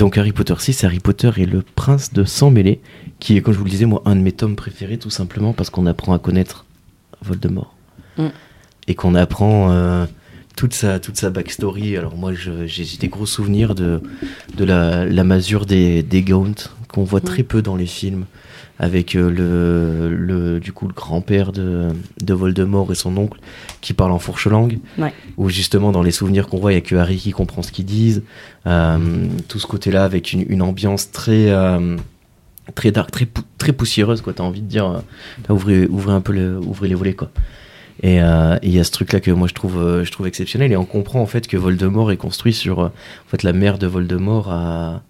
Donc Harry Potter 6, Harry Potter et le prince de sang mêlé, qui est, comme je vous le disais, moi, un de mes tomes préférés, tout simplement parce qu'on apprend à connaître Voldemort. Mm. Et qu'on apprend euh, toute, sa, toute sa backstory. Alors moi, j'ai j'ai des gros souvenirs de, de la, la masure des, des Gaunt, qu'on voit très peu dans les films, avec euh, le, le, du coup, le grand-père de, de Voldemort et son oncle qui parle en fourche-langue Ouais. où justement dans les souvenirs qu'on voit, il n'y a que Harry qui comprend ce qu'ils disent. Euh, tout ce côté-là avec une, une ambiance très, euh, très dark, très, pou- très poussiéreuse, quoi. T'as envie de dire, euh, ouvrez, ouvrez un peu le, ouvrez les volets, quoi. Et euh, et il y a ce truc-là que moi je trouve, euh, je trouve exceptionnel. Et on comprend en fait que Voldemort est construit sur. en fait, la mère de Voldemort a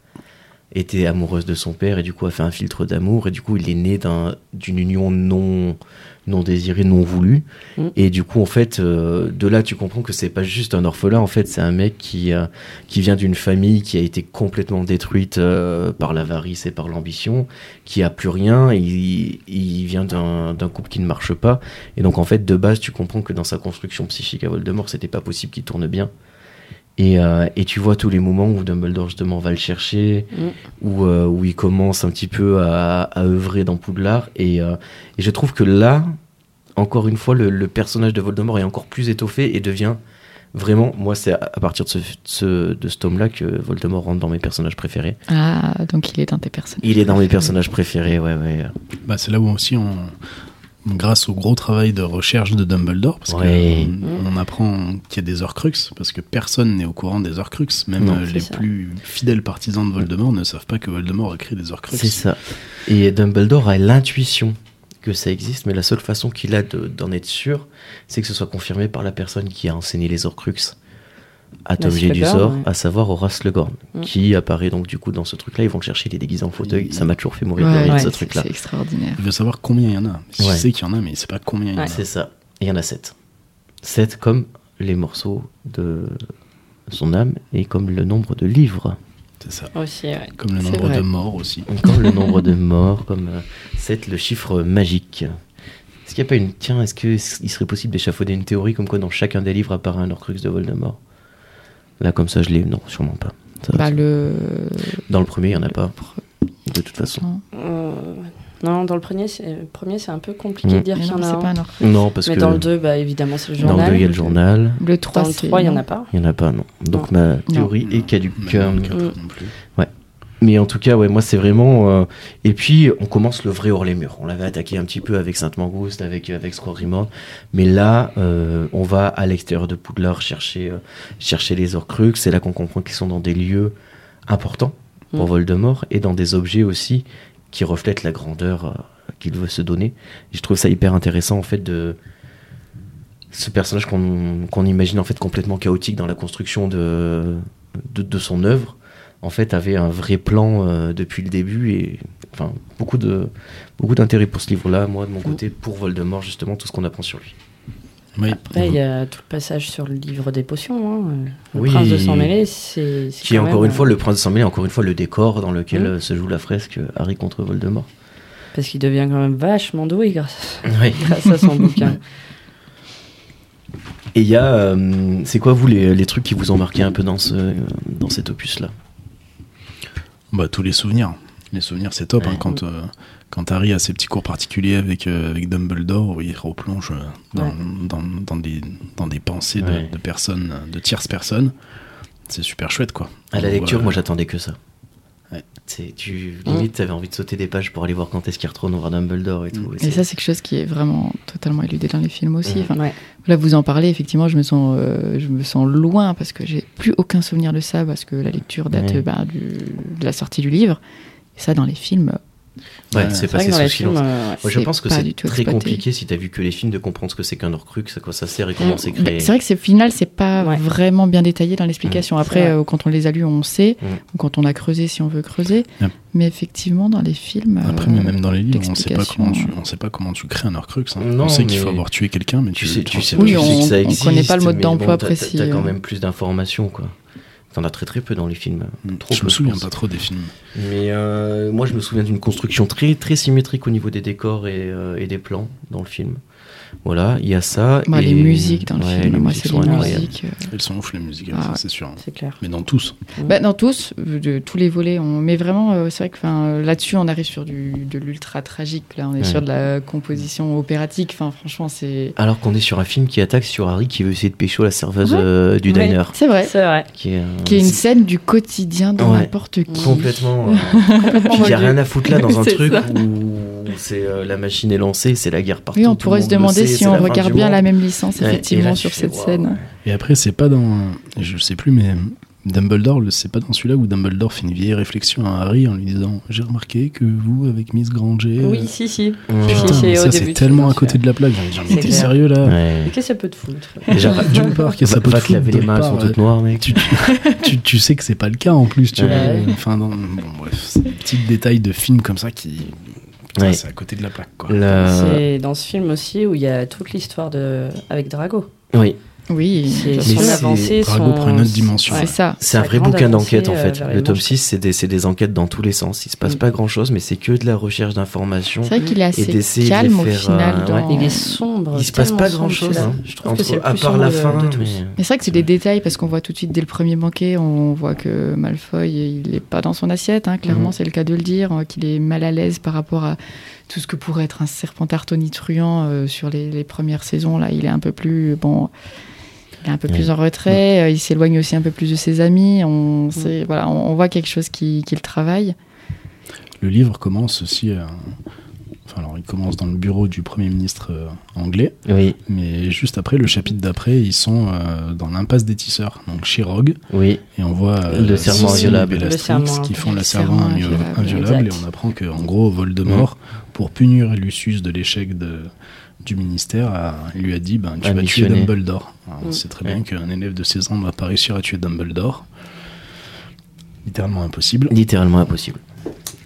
été amoureuse de son père et du coup a fait un filtre d'amour. Et du coup, il est né d'un- d'une union non, non désirée, non voulue. Mm. Et du coup, en fait, euh, de là, tu comprends que c'est pas juste un orphelin. En fait, c'est un mec qui, euh, qui vient d'une famille qui a été complètement détruite euh, par l'avarice et par l'ambition, qui a plus rien. Il, il vient d'un d'un couple qui ne marche pas. Et donc, en fait, de base, tu comprends que dans sa construction psychique à Voldemort, c'était pas possible qu'il tourne bien. Et, euh, et tu vois tous les moments où Dumbledore justement va le chercher, Mm. où, euh, où il commence un petit peu à, à œuvrer dans Poudlard. Et, euh, et je trouve que là, encore une fois, le, le personnage de Voldemort est encore plus étoffé et devient vraiment, moi c'est à, à partir de ce, ce- de ce tome-là que Voldemort rentre dans mes personnages préférés. Ah, donc il est dans tes personnages. Il est dans mes personnages préférés, ouais, ouais. Bah, c'est là où aussi on, grâce au gros travail de recherche de Dumbledore, parce Ouais. qu'on on apprend qu'il y a des Horcruxes, parce que personne n'est au courant des Horcruxes, même Non, euh, les ça. plus fidèles partisans de Voldemort ne savent pas que Voldemort a créé des Horcruxes. C'est ça. Et Dumbledore a l'intuition que ça existe, mais la seule façon qu'il a de- d'en être sûr, c'est que ce soit confirmé par la personne qui a enseigné les Horcruxes à Tom J. du sort, ouais. à savoir Horace Legorn, Mm. qui apparaît donc du coup dans ce truc-là. Ils vont le chercher, il est déguisé en fauteuil. Il- Ça m'a toujours fait mourir de rire ouais, ce truc-là. c'est extraordinaire. Il veut savoir combien il y en a. Il Ouais. sait qu'il y en a, mais il sait pas combien il y en a. C'est ça. Et il y en a sept. Sept comme les morceaux de son âme et comme le nombre de livres. C'est ça. Aussi, ouais. Comme le nombre vrai. de morts aussi. Comme le nombre de morts, comme euh, 7, le chiffre magique. Est-ce qu'il n'y a pas une. Tiens, est-ce qu'il serait possible d'échafauder une théorie comme quoi dans chacun des livres apparaît un Horcrux de Voldemort? Là, comme ça, je l'ai. Non, sûrement pas. Ça- Bah, le. Dans le premier, il n'y en a pas. De toute façon. Non, Euh, non, dans le premier, c'est premier, c'est un peu compliqué de dire qu'il y non, en a c'est un. pas un or. Non, parce Mais que. dans le 2, bah, évidemment, c'est le dans journal. le 2, il y a le journal. Le 3, Dans le c'est. 3, il n'y en non. a pas. Il n'y en a pas, non. Donc ma théorie est caduque. Dans Euh, quatre Mm. non plus. Mais en tout cas, ouais, moi c'est vraiment. euh, Et puis on commence le vrai hors les murs. On l'avait attaqué un petit peu avec Sainte Mangouste, avec avec Squadrimord, mais là, euh, on va à l'extérieur de Poudlard chercher euh, chercher les Horcruxes. C'est là qu'on comprend qu'ils sont dans des lieux importants pour Mm. Voldemort et dans des objets aussi qui reflètent la grandeur euh, qu'il veut se donner. Et je trouve ça hyper intéressant en fait de ce personnage qu'on imagine en fait complètement chaotique dans la construction de de, de son œuvre en fait avait un vrai plan euh, depuis le début et enfin beaucoup de beaucoup d'intérêt pour ce livre là moi de mon côté pour Voldemort justement tout ce qu'on apprend sur lui Oui. Après, il y a tout le passage sur le livre des potions. hein. Le Oui. prince de sang mêlé, c'est. qui est encore même, une fois euh, le prince de sang mêlé encore une fois le décor dans lequel Mm. euh, se joue la fresque Harry contre Voldemort Parce qu'il devient quand même vachement doué grâce, oui. grâce à son bouquin. et il y a euh, c'est quoi vous les, les trucs qui vous ont marqué un peu dans ce dans cet opus là Bah, tous les souvenirs. Les souvenirs, c'est top. hein, quand, euh, quand Harry a ses petits cours particuliers avec, euh, avec Dumbledore, où il replonge euh, dans, Ouais. dans, dans des, dans des pensées de, Ouais. de personnes, de tierces personnes. C'est super chouette, quoi. à la lecture voit- moi j'attendais que ça. C'est tu limite t'avais envie de sauter des pages pour aller voir quand est-ce qu'il retourne voir Dumbledore et tout Et c'est- ça, c'est quelque chose qui est vraiment totalement éludé dans les films aussi. Enfin, Ouais. Là, vous en parlez, effectivement, je me sens, euh, je me sens loin parce que j'ai plus aucun souvenir de ça parce que la lecture date Ouais. bah, du- de la sortie du livre. Et ça, dans les films, ouais, c'est C'est vrai passé que dans sous les silence films, euh, ouais. Moi, je pense que pas c'est très exploité. compliqué si t'as vu que les films de comprendre ce que c'est qu'un Horcrux, à quoi ça sert et comment Mm. c'est créé. C'est vrai que c'est final, c'est pas Ouais. vraiment bien détaillé dans l'explication. Mm, Après, euh, quand on les a lus, on sait, Mm. ou quand on a creusé, si on veut creuser. Yep. Mais effectivement, dans les films, Après, euh, mais même dans les livres, on sait pas comment tu, on sait pas comment tu crées un Horcrux. hein. Non, on sait qu'il faut avoir tué quelqu'un, mais Tu tu, sais, tu sais. Oui, on- que ça on existe, connaît pas le mode d'emploi précis, T'as quand euh. même plus d'informations, quoi. T'en as très très peu dans les films. Mm. Trop je peu, me souviens pas trop des films. Mais euh, moi, je me souviens d'une construction très très symétrique au niveau des décors et, euh, et des plans dans le film. Voilà, il y a ça. Bah, et- Les musiques dans le Ouais, film, moi, c'est les musiques. euh. Elles sont ouf les musiques, Ah ça, ouais. c'est sûr. C'est clair. Mais dans tous. Bah, dans tous, euh, de tous les volets. On... Mais vraiment, euh, c'est vrai que là-dessus, on arrive sur du, de l'ultra tragique. Là, on est Ouais. sur de la composition opératique. Enfin, franchement, c'est. Alors qu'on est sur un film qui attaque sur Harry qui veut essayer de pécho la serveuse Ouais. euh, du Ouais. diner. C'est vrai. C'est vrai. Qui est, euh, Qui est une scène du quotidien de Ouais. n'importe qui. complètement. euh, Puis il n'y a rien à foutre là dans un truc ça. où c'est euh, la machine est lancée, c'est la guerre partout. Oui, on pourrait se demander sait, si on regarde bien monde. la même licence, effectivement, là, sur cette scène. Et après, c'est pas dans. Je sais plus, mais Dumbledore, le- c'est pas dans celui-là où Dumbledore fait une vieille réflexion à Harry en lui disant J'ai remarqué que vous, avec Miss Granger. euh, Oui, si, si. Si, mais ça, c'est tellement à côté de la plaque. T'es clair. sérieux là Ouais. Mais qu'est-ce que ça peut te foutre? D'une part, que ça peut te te laver foutre, les mains, sont toutes noires, mec. tu, tu, tu, tu sais que c'est pas le cas en plus, tu Ouais. vois. Enfin, non, bon, bref, c'est des petits détails de films comme ça qui. Ouais. C'est à côté de la plaque, quoi. La- C'est dans ce film aussi où il y a toute l'histoire de avec Drago. Oui, Oui, de son avancée, Drago son- prend une autre dimension. c'est ça. c'est un vrai bouquin d'enquête en euh, fait. vers Le manches. 6, c'est des, c'est des enquêtes dans tous les sens. Il se passe Mm. pas grand chose, mais c'est que de la recherche d'informations. C'est vrai qu'il est assez de calme au final. euh, dans- ouais. Il est sombre. Il se passe pas grand chose. Hein. Je trouve que à part la de- fin. de tous. mais- Mais c'est vrai que c'est des détails parce qu'on voit tout de suite dès le premier banquet, on voit que Malfoy il est pas dans son assiette. hein, clairement, Mhm. c'est le cas de le dire, euh, qu'il est mal à l'aise par rapport à tout ce que pourrait être un serpentard tonitruant euh, sur les, les premières saisons. Là, il est un peu plus bon. Il est un peu Ouais. plus en retrait. euh, il s'éloigne aussi un peu plus de ses amis. On, sait- voilà, on, on voit quelque chose qui, qui le travaille. Le livre commence aussi. euh, Enfin, alors, il commence dans le bureau du Premier ministre euh, anglais, Oui, mais juste après, le chapitre d'après, ils sont euh, dans l'impasse des tisseurs, donc chez Rogue, oui. et on voit euh, Le serment inviolable. Le serment qui font le le serment serment invio- inviolable. inviolable, et on apprend que, en gros, Voldemort, pour punir Lucius de l'échec de du ministère, a- il lui a dit ben, tu vas tuer. Dumbledore. Alors, On sait très bien qu'un élève de 16 ans ne va pas réussir à tuer Dumbledore. Littéralement impossible. Littéralement impossible.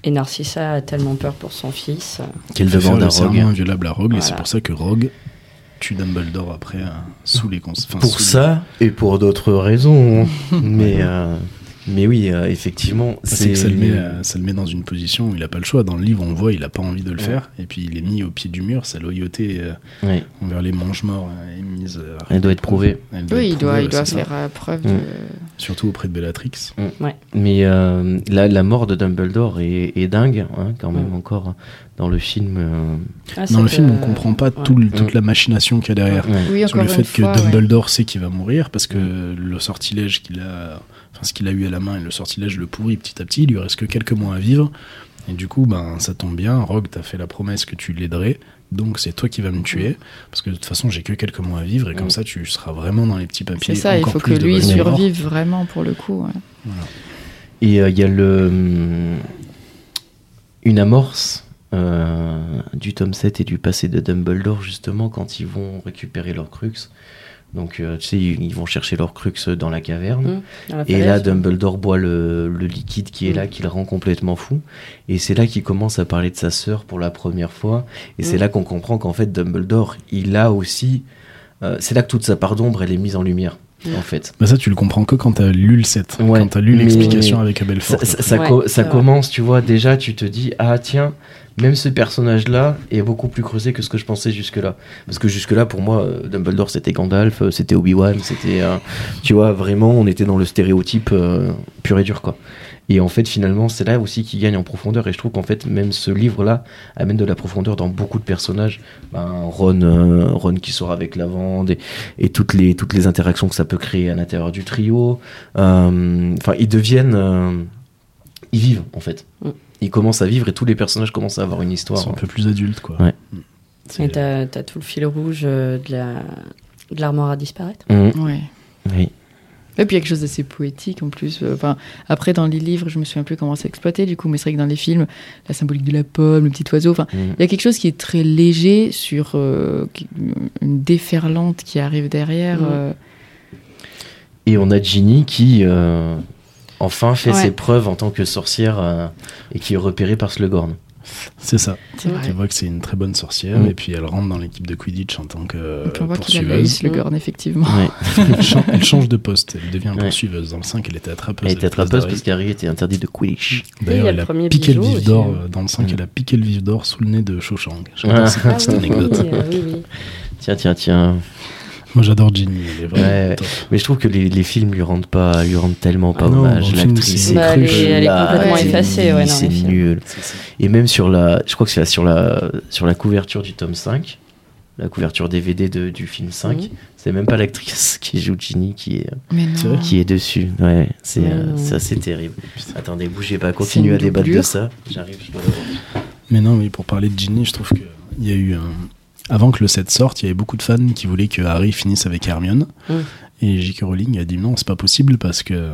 Et Narcissa a tellement peur pour son fils. Quelle Il fait faire demande à serment Rogue. inviolable à Rogue, et c'est pour ça que Rogue tue Dumbledore après euh, sous les cons- enfin, Pour sous les- ça et pour d'autres raisons. mais, euh, mais oui, euh, effectivement. C'est que ça le, met, euh, ça le met dans une position où il a pas le choix. Dans le livre, on le voit, il a pas envie de le Ouais. faire. Et puis il est mis au pied du mur. Sa loyauté euh, Ouais, envers les mange-morts euh, est mise. euh, Elle doit être prouvée. Oui, être il doit, prouvée, il doit ça. faire preuve Mm. de. Surtout auprès de Bellatrix. Mais euh, la, la mort de Dumbledore est, est dingue, hein, quand même, Mm. encore dans le film. euh, Ah, Dans le film, on comprend pas ouais. tout le- toute Mm. la machination qu'il y a derrière. ouais. Oui, Sur le fait fois. que ouais. Dumbledore sait qu'il va mourir parce que le sortilège qu'il a, enfin ce qu'il a eu à la main et le sortilège le pourrit petit à petit. Il lui reste que quelques mois à vivre. Et du coup, ben ça tombe bien. Rogue t'a fait la promesse que tu l'aiderais. Donc c'est toi qui vas me tuer parce que de toute façon j'ai que quelques mois à vivre et comme Mm. ça tu seras vraiment dans les petits papiers. C'est ça, il faut que lui survive vraiment pour le coup. ouais. Et euh, il y a le, hum, une amorce euh, du tome 7 et du passé de Dumbledore, justement, quand ils vont récupérer leur crux. Donc, euh, tu sais, ils ils vont chercher leur crux dans la caverne. Dans la Et là. Dumbledore boit le, le liquide qui est Mm. là, qui le rend complètement fou. Et c'est là qu'il commence à parler de sa sœur pour la première fois. Et c'est Mm. là qu'on comprend qu'en fait, Dumbledore, il a aussi. euh, c'est là que toute sa part d'ombre, elle est mise en lumière, en fait. Bah ça tu le comprends que quand t'as lu le 7. Ouais, quand t'as lu l'explication avec Abel Ça, Fort. ça, ça Ouais, co- c'est ça vrai. commence, tu vois, déjà, tu te dis, ah tiens, même ce personnage-là est beaucoup plus creusé que ce que je pensais jusque-là. Parce que jusque-là, pour moi, euh, Dumbledore, c'était Gandalf, euh, c'était Obi-Wan, c'était, euh, tu vois, vraiment, on était dans le stéréotype pur et dur, quoi. Et en fait, finalement, c'est là aussi qu'il gagne en profondeur. Et je trouve qu'en fait, même ce livre-là amène de la profondeur dans beaucoup de personnages. Ben, Ron, Ron qui sort avec Lavande et, et toutes les toutes les interactions que ça peut créer à l'intérieur du trio. Enfin, ils deviennent, ils vivent en fait. Mm. Ils commencent à vivre et tous les personnages commencent à avoir une Ils histoire. sont un peu plus adultes quoi. Ouais. Et t'as as tout le fil rouge euh, de la de l'armoire à disparaître. Mm. Ouais. Oui. Et puis il y a quelque chose d'assez poétique en plus. Euh, Enfin, après, dans les livres, je me souviens plus comment c'est exploité du coup, mais c'est vrai que dans les films, la symbolique de la pomme, le petit oiseau, enfin, Mm. il y a quelque chose qui est très léger sur euh, une déferlante qui arrive derrière. Mm. euh. Et on a Ginny qui euh, enfin fait Ouais. ses preuves en tant que sorcière euh, et qui est repérée par Slughorn. C'est ça. Tu vois que c'est une très bonne sorcière Mm. et puis elle rentre dans l'équipe de Quidditch en tant que euh, Donc on voit qu'il a poursuiveuse. le Gorn, effectivement. Ouais. elle, change, elle change de poste, elle devient Ouais. poursuiveuse. Dans le 5, elle était attrapeuse. Elle était attrapeuse parce qu'Harry était interdit de Quidditch. D'ailleurs, a elle le a piqué le vif d'or euh, dans le 5, Mm. elle a piqué le vif d'or sous le nez de Cho Chang. Ah. cette Ah oui, anecdote. oui, euh, oui, oui. Tiens, tiens, tiens. Moi j'adore Ginny, elle est vraiment Ouais. top. Mais je trouve que les, les films lui rendent pas, lui rendent tellement pas Ah non, dans hommage. L'actrice est Bah, elle est- elle est complètement effacée, ouais, c'est nul. Et même sur la, je crois que c'est sur la, sur la couverture du tome 5, la couverture DVD de, du film 5, Mhm. c'est même pas l'actrice qui joue Ginny qui est, Mais qui dessus. Ouais, c'est ça, c'est terrible. Attendez, bougez pas, continuez à débattre de ça. J'arrive. Mais non, oui, pour parler de Ginny, je trouve qu'il y a eu un... Avant que le set sorte, il y avait beaucoup de fans qui voulaient que Harry finisse avec Hermione. Mm. Et J.K. Rowling a dit non, c'est pas possible parce que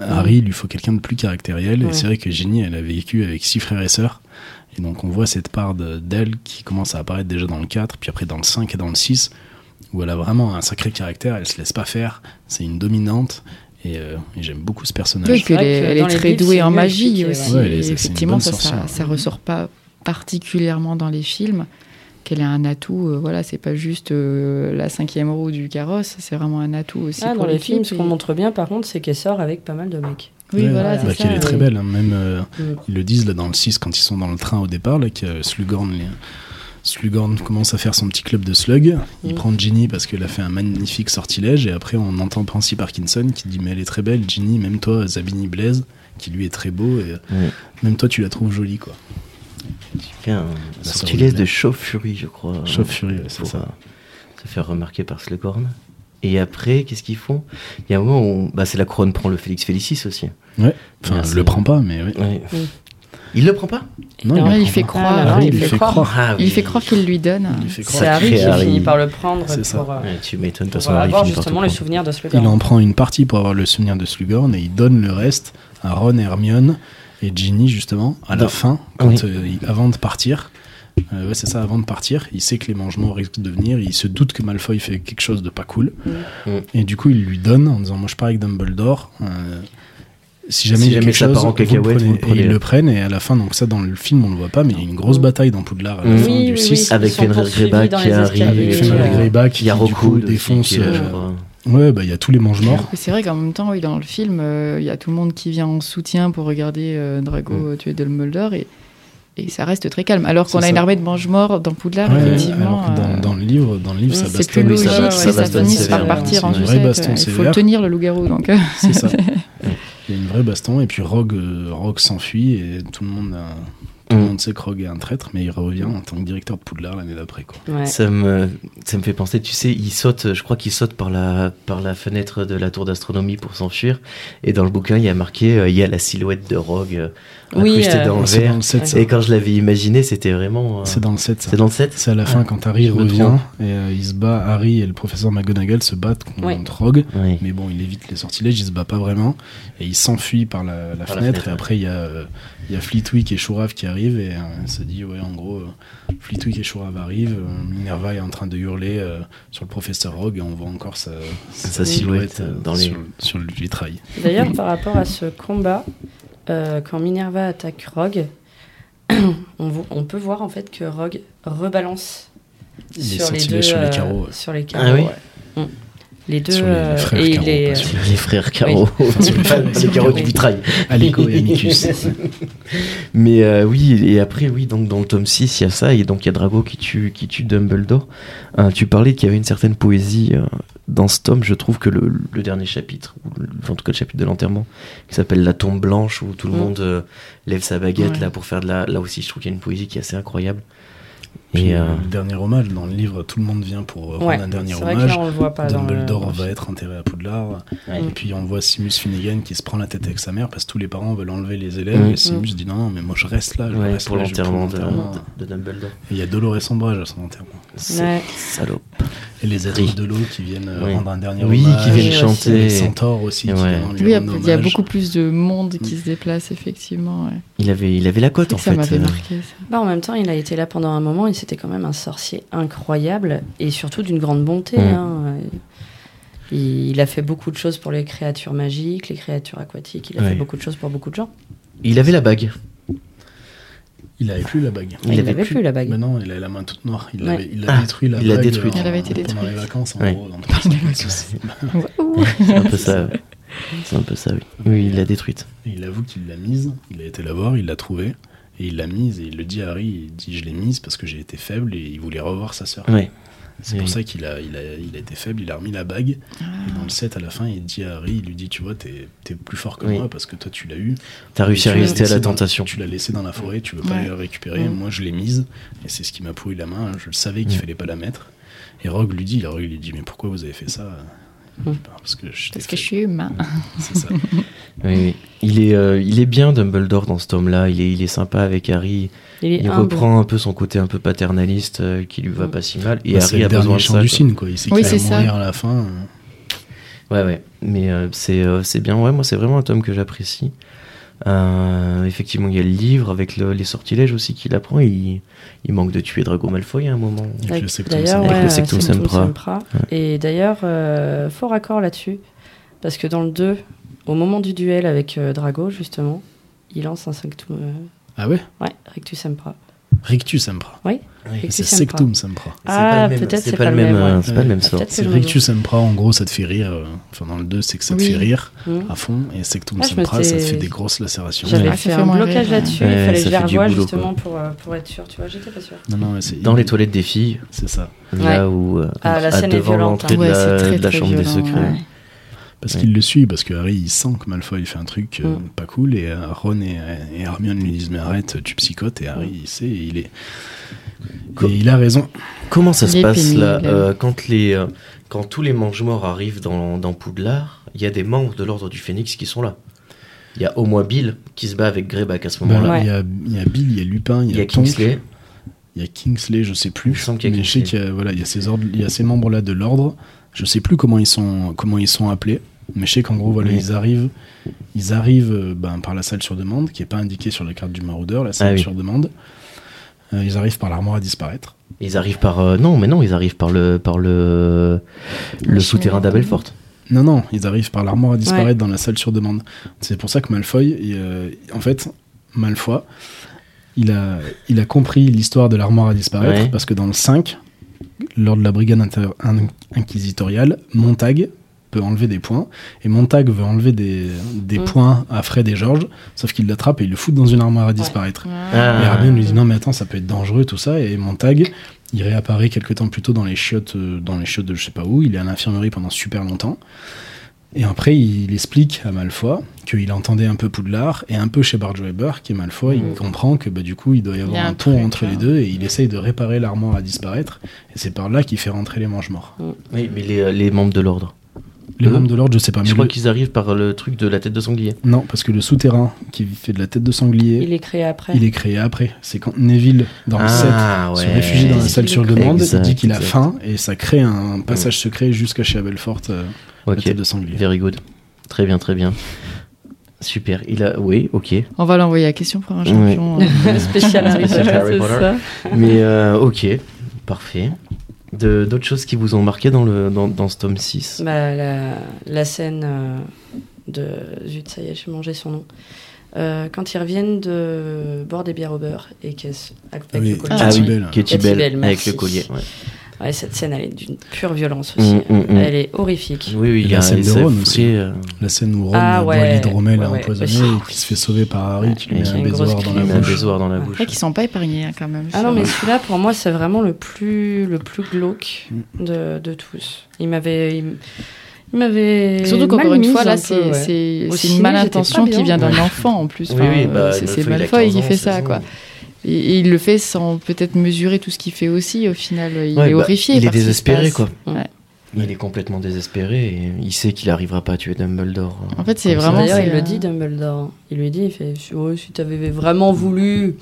Harry, il lui faut quelqu'un de plus caractériel. Et Ouais. c'est vrai que Ginny, elle a vécu avec six frères et sœurs. Et donc on voit cette part de- d'elle qui commence à apparaître déjà dans le 4, puis après dans le 5 et dans le 6, où elle a vraiment un sacré caractère, elle se laisse pas faire, c'est une dominante. Et, euh, et j'aime beaucoup ce personnage. Oui, elle elle est très douée en magie aussi. ouais. Elle est- effectivement, ça, ça ressort pas particulièrement dans les films. Qu'elle est un atout, euh, voilà, c'est pas juste euh, la cinquième roue du carrosse, c'est vraiment un atout aussi. Ah, pour dans les films, ce qu'on montre bien, par contre, c'est qu'elle sort avec pas mal de mecs. Oui, Ouais, voilà, bah, ça. est très belle, hein. même euh, Mm. ils le disent là dans le 6 quand ils sont dans le train au départ, là, que Slughorn, les- Slughorn commence à faire son petit club de slug. Il Mm. prend Ginny parce qu'elle a fait un magnifique sortilège, et après on entend Pansy Parkinson qui dit Mais elle est très belle, Ginny, même toi, Zabini Blaise, qui lui est très beau, et Ouais. même toi tu la trouves jolie, quoi. Fait un La sortilège de Chauve-Furie, je crois. Chauve-Furie, ouais, c'est pour ça. euh, se faire remarquer par Slughorn. Et après, qu'est-ce qu'ils font? Il y a un moment où bah, c'est la couronne prend le Félix Félicis aussi. Ouais, enfin, c'est- le prend pas, mais oui. Ouais. Mm. Il le prend pas? Non, le il prend fait pas. croire. Ah, là, il lui fait croire. croire. Ah, Il oui. fait croire qu'il lui donne. Il. C'est Harry qui Harry. finit par le prendre C'est ça. pour, euh, Ouais, tu m'étonnes, de toute pour façon, Harry avoir finit par justement prendre. souvenirs de Il Slughorn. en prend une partie pour avoir le souvenir de Slughorn et il donne le reste à Ron, Hermione et Ginny justement à la fin, quand, Oui. euh, il- avant de partir. Euh, ouais, c'est ça, avant de partir, il sait que les mangements risquent de venir, il se doute que Malfoy fait quelque chose de pas cool, Mm. et du coup il lui donne en disant moi je pars avec Dumbledore. euh, si jamais Si il y a jamais quelque ça chose, part en vous le cacahuète, prenez. vous le et ils le prennent et à la fin donc ça dans le film on le voit pas mais il y a une grosse Mm. bataille dans Poudlard à la Mm. fin Oui, du oui, 6 oui. Avec Fenrir Greyback qui arrive, avec Fenrir Greyback qui du coup défonce ouais bah il y a tous les mange-morts Mais C'est vrai qu'en même temps, oui, dans le film, euh, il y a tout le monde qui vient en soutien pour regarder euh, Drago Mm. tuer Dumbledore et, et ça reste très calme. Alors qu'on a une ça. armée de mange-morts dans Poudlard, Ouais, effectivement. dans, euh, dans le livre, dans le livre, ça c'est bastonne. plus ça ça ça, finisse par partir en Il faut tenir, le loup-garou. Donc, C'est ça. Il y a une vraie baston et puis Rogue, Rogue s'enfuit et tout le monde, a- tout le Mm. monde sait que Rogue est un traître, mais il revient en tant que directeur de Poudlard l'année d'après. Quoi. Ouais. Ça me, ça me fait penser, tu sais, il saute, je crois qu'il saute par la, par la fenêtre de la tour d'astronomie pour s'enfuir. Et dans le bouquin, il y a marqué, euh, il y a la silhouette de Rogue euh, Oui, euh, dans le C'est dans verre. le 7, ça. Et quand je l'avais imaginé, c'était vraiment. euh, C'est dans le 7, ça. C'est dans le 7 C'est à la fin Ah, quand Harry revient et euh, il se bat, Harry et le professeur McGonagall se battent contre. Rogue. Oui. Mais bon, il évite les sortilèges, il se bat pas vraiment. Et il s'enfuit par la, la Par la fenêtre. fenêtre, et après, il y a, euh, il y a Fleetwick et Chourave qui arrivent. Et euh, il se dit, ouais, en gros, euh, Fleetwick et Chourave arrivent. euh, Minerva est en train de hurler euh, sur le professeur Rogue. Et on voit encore sa, Sa silhouette, euh, dans les- sur, sur le vitrail. D'ailleurs, par rapport à ce combat, euh, quand Minerva attaque Rogue, on, on peut voir en fait que Rogue rebalance Les sur les deux sur les euh, carreaux, ouais. sur les carreaux. Ah oui ouais. Mm. Les deux Sur les- euh, frères et carreaux, les sur Les frères Caro, sur les Caro. du vitrail. Alico et Amicus. Mais euh, oui, et après, oui, donc dans le tome 6, il y a ça, et donc il y a Drago qui tue, qui tue Dumbledore. Euh, tu parlais qu'il y avait une certaine poésie euh, dans ce tome, je trouve que le, le dernier chapitre, ou le- en tout cas le chapitre de l'enterrement, qui s'appelle La tombe blanche, où tout le Mm. monde euh, lève sa baguette Ouais. là pour faire de la. Là aussi, je trouve qu'il y a une poésie qui est assez incroyable. Puis, Et, euh, le dernier hommage, dans le livre, tout le monde vient pour rendre Ouais, un dernier hommage. là on le voit pas dans le- Dumbledore dans le va être enterré à Poudlard. Ouais. Et puis on voit Simus Finnegan qui se prend la tête avec sa mère parce que tous les parents veulent enlever les élèves. Mm. Et Simus dit non, non, mais moi je reste là. Je ouais, reste pour l'enterrement de, Dumbledore. Il y a Dolores Ombrage à son enterrement. C'est salaud. Et les êtres Oui. de l'eau qui viennent euh, Oui. rendre un dernier Oui, hommage. qui viennent Oui, chanter. Les centaures aussi oui, il y a beaucoup plus de monde qui se déplace, effectivement. Il avait, il avait la cote en ça fait. m'avait euh, marqué. ça. Bah, en même temps, il a été là pendant un moment c'était quand même un sorcier incroyable et surtout d'une grande bonté. Mm. hein. Il il a fait beaucoup de choses pour les créatures magiques, les créatures aquatiques. Il a Ouais. fait beaucoup de choses pour beaucoup de gens. Il avait la bague. Il avait plus la bague. Il avait n'avait plus la bague. Mais non, il a la main toute noire. Il, Ouais. avait- il a Ah, détruit la il l'a bague. détruite. en- Elle avait été Pendant les détruite. vacances, en Ouais. gros. C'est un peu ça. C'est un peu ça, oui. Oui, il l'a détruite. Et il avoue qu'il l'a mise, il a été la voir, il l'a trouvée, et il l'a mise, et il le dit à Harry, il dit je l'ai mise parce que j'ai été faible, et il voulait revoir sa sœur. Ouais. C'est Oui. pour ça qu'il a, il a, il a été faible, il a remis la bague. Ah. Et dans le set, à la fin, il dit à Harry, il lui dit, tu vois, t'es es plus fort que Oui. moi parce que toi, tu l'as eu. T'as réussi à résister à la dans- tentation. Tu l'as laissé dans la forêt, tu veux pas Ouais. le récupérer. Moi, je l'ai mise, et c'est ce qui m'a pourri la main. Je le savais qu'il Mm. fallait pas la mettre. Et Rogue lui dit, Rogue lui dit, mais pourquoi vous avez fait ça? Mm. Parce que je t'ai Parce que fait- je suis humain. C'est ça. Oui. Il est, euh, il est bien Dumbledore dans ce tome-là. Il est, il est sympa avec Harry. Il reprend un peu son côté un peu paternaliste euh, qui lui va Mm. pas si mal. Et Bah, Harry le a besoin de ça. du cygne, quoi. Il sait Oui, qu'il va c'est ça. mourir à la fin. Ouais, ouais. Mais euh, c'est euh, c'est bien. Ouais, moi, c'est vraiment un tome que j'apprécie. Euh, effectivement, il y a le livre avec le- les sortilèges aussi qu'il apprend. Il, il manque de tuer Drago Malfoy à un moment. Avec le Sectum D'ailleurs, Sempra. ouais, Avec le Sectum Sempra. Ouais. Et d'ailleurs, euh, fort raccord là-dessus. Parce que dans le 2, au moment du duel avec euh, Drago, justement, il lance un Sanctum. euh, Ah ouais? Ouais, Rectus Sempra. Rictus Sempra. Oui, Oui. C'est. Sectum Sempra. Ah, peut-être c'est c'est pas, le même. ouais. C'est pas le même sort. C'est Rictus Sempra, en gros, ça te fait rire. euh, Enfin, dans le 2, c'est que ça te Oui. fait rire Hmm. à fond. Et Sectum Ah, Sempra, ça te fait des grosses lacérations. J'avais fait fait un blocage là-dessus, ouais. il fallait que je revoie boulot, justement pour, euh, pour être sûr, tu vois, j'étais pas sûre. Non, non, mais c'est- Dans les toilettes des filles, C'est ça. là où. euh, Ah, la à scène est devant violente, l'entrée hein. de la, c'est très, de la très chambre des secrets. Parce Ouais. qu'il le suit, parce que Harry il sent que Malfoy fait un truc euh, Mm. pas cool et euh, Ron et, et Hermione lui disent mais arrête tu psychotes et Harry Mm. il sait et il est Co- et il a raison. Comment ça Il se passe pénible. là euh, quand, les, euh, quand tous les mange-morts arrivent dans, dans Poudlard, il y a des membres de l'ordre du Phénix qui sont là. Il y a au moins Bill qui se bat avec Greyback à ce Ben, moment-là. Ouais. il, y a, il y a Bill, il y a Lupin, il il y y a, Kingsley. il y a Kingsley, je sais plus. Il me semble qu'il y a mais je sais qu'il y a, voilà, il y a ces ordres, il y a ces membres là de l'ordre. Je sais plus comment ils sont comment ils sont appelés, mais je sais qu'en gros voilà Oui. ils arrivent ils arrivent euh, ben, par la salle sur demande qui est pas indiquée sur la carte du maraudeur, la salle Ah oui. sur demande. Euh, ils arrivent par l'armoire à disparaître. Ils arrivent par. euh, non, mais non, ils arrivent par le, par le, le souterrain d'Abelfort. Non, non, ils arrivent par l'armoire à disparaître dans la salle sur demande. C'est pour ça que Malfoy, euh, en fait, Malfoy, il a, il a compris l'histoire de l'armoire à disparaître Ouais. parce que dans le 5, lors de la brigade inter- in- inquisitoriale, Montag peut enlever des points et Montag veut enlever des, des Mm. points à Fred et Georges, sauf qu'il l'attrape et il le fout dans une armoire à disparaître. Ah. Et Hermione lui dit non mais attends ça peut être dangereux tout ça et Montag il réapparaît quelques temps plus tôt dans les chiottes euh, dans les chiottes de je sais pas où il est à l'infirmerie pendant super longtemps et après il explique à Malfoy qu'il entendait un peu Poudlard et un peu chez Barge Weber qui est Malfoy il Mhm. comprend que bah, du coup il doit y avoir a un un pont entre hein. les deux et il essaye de réparer l'armoire à disparaître et c'est par là qu'il fait rentrer les mange morts Oui, mais les, les membres de l'ordre. Les membres de l'ordre je sais pas mais Je crois le- qu'ils arrivent par le truc de la tête de sanglier. non parce que le souterrain qui fait de la tête de sanglier Il est créé après. il est créé après c'est quand Neville dans le 7 ah, se réfugie dans la salle sur demande, Exact, il dit qu'il a exact. faim et ça crée un passage secret jusqu'à chez Abelfort, euh, la tête de sanglier. very good. Très bien, très bien. Super. Il a. Oui, ok. On va l'envoyer à question pour un champion. euh, Spécial Harry Potter. Mais euh, ok, parfait. De- D'autres choses qui vous ont marqué dans, le, dans, dans ce tome 6 Bah, la, la scène euh, de. Zut, ça y est, j'ai mangé son nom. Euh, quand ils reviennent de boire des bières au beurre et qu'elles s- avec Ah oui. le collier. Ah oui. Bell. Avec le collier. Ouais. Cette scène, elle est d'une pure violence aussi. Mm, mm, mm. Elle est horrifique. Oui, il y a la scène de frais, aussi. euh, La scène où Ron Ah boit ouais, l'hydromel ouais, ouais, empoisonné et qui se fait sauver par Harry qui lui met qui un baisoir dans la met un bouche. baisoir dans la Après, bouche. qu'ils sont pas épargnés hein, quand même. Ah non, mais celui-là, pour moi, c'est vraiment le plus, le plus glauque de, de tous. Il m'avait. Il, m'avait. Surtout qu'encore mal une fois, là, un c'est ouais. une j'étais intention qui vient d'un Ouais. enfant en plus. Oui, Enfin, oui, bah, c'est Malfoy, il a Malfoy 15 qui fait 16 ça, quoi. Et, et il le fait sans peut-être mesurer tout ce qu'il fait aussi. Au final, il Ouais, est bah, horrifié. Il est désespéré, quoi. Ouais. Il est complètement désespéré et il sait qu'il n'arrivera pas à tuer Dumbledore. En fait, c'est vraiment- D'ailleurs, il le dit, Dumbledore. Il lui dit il fait oh, si t'avais vraiment voulu.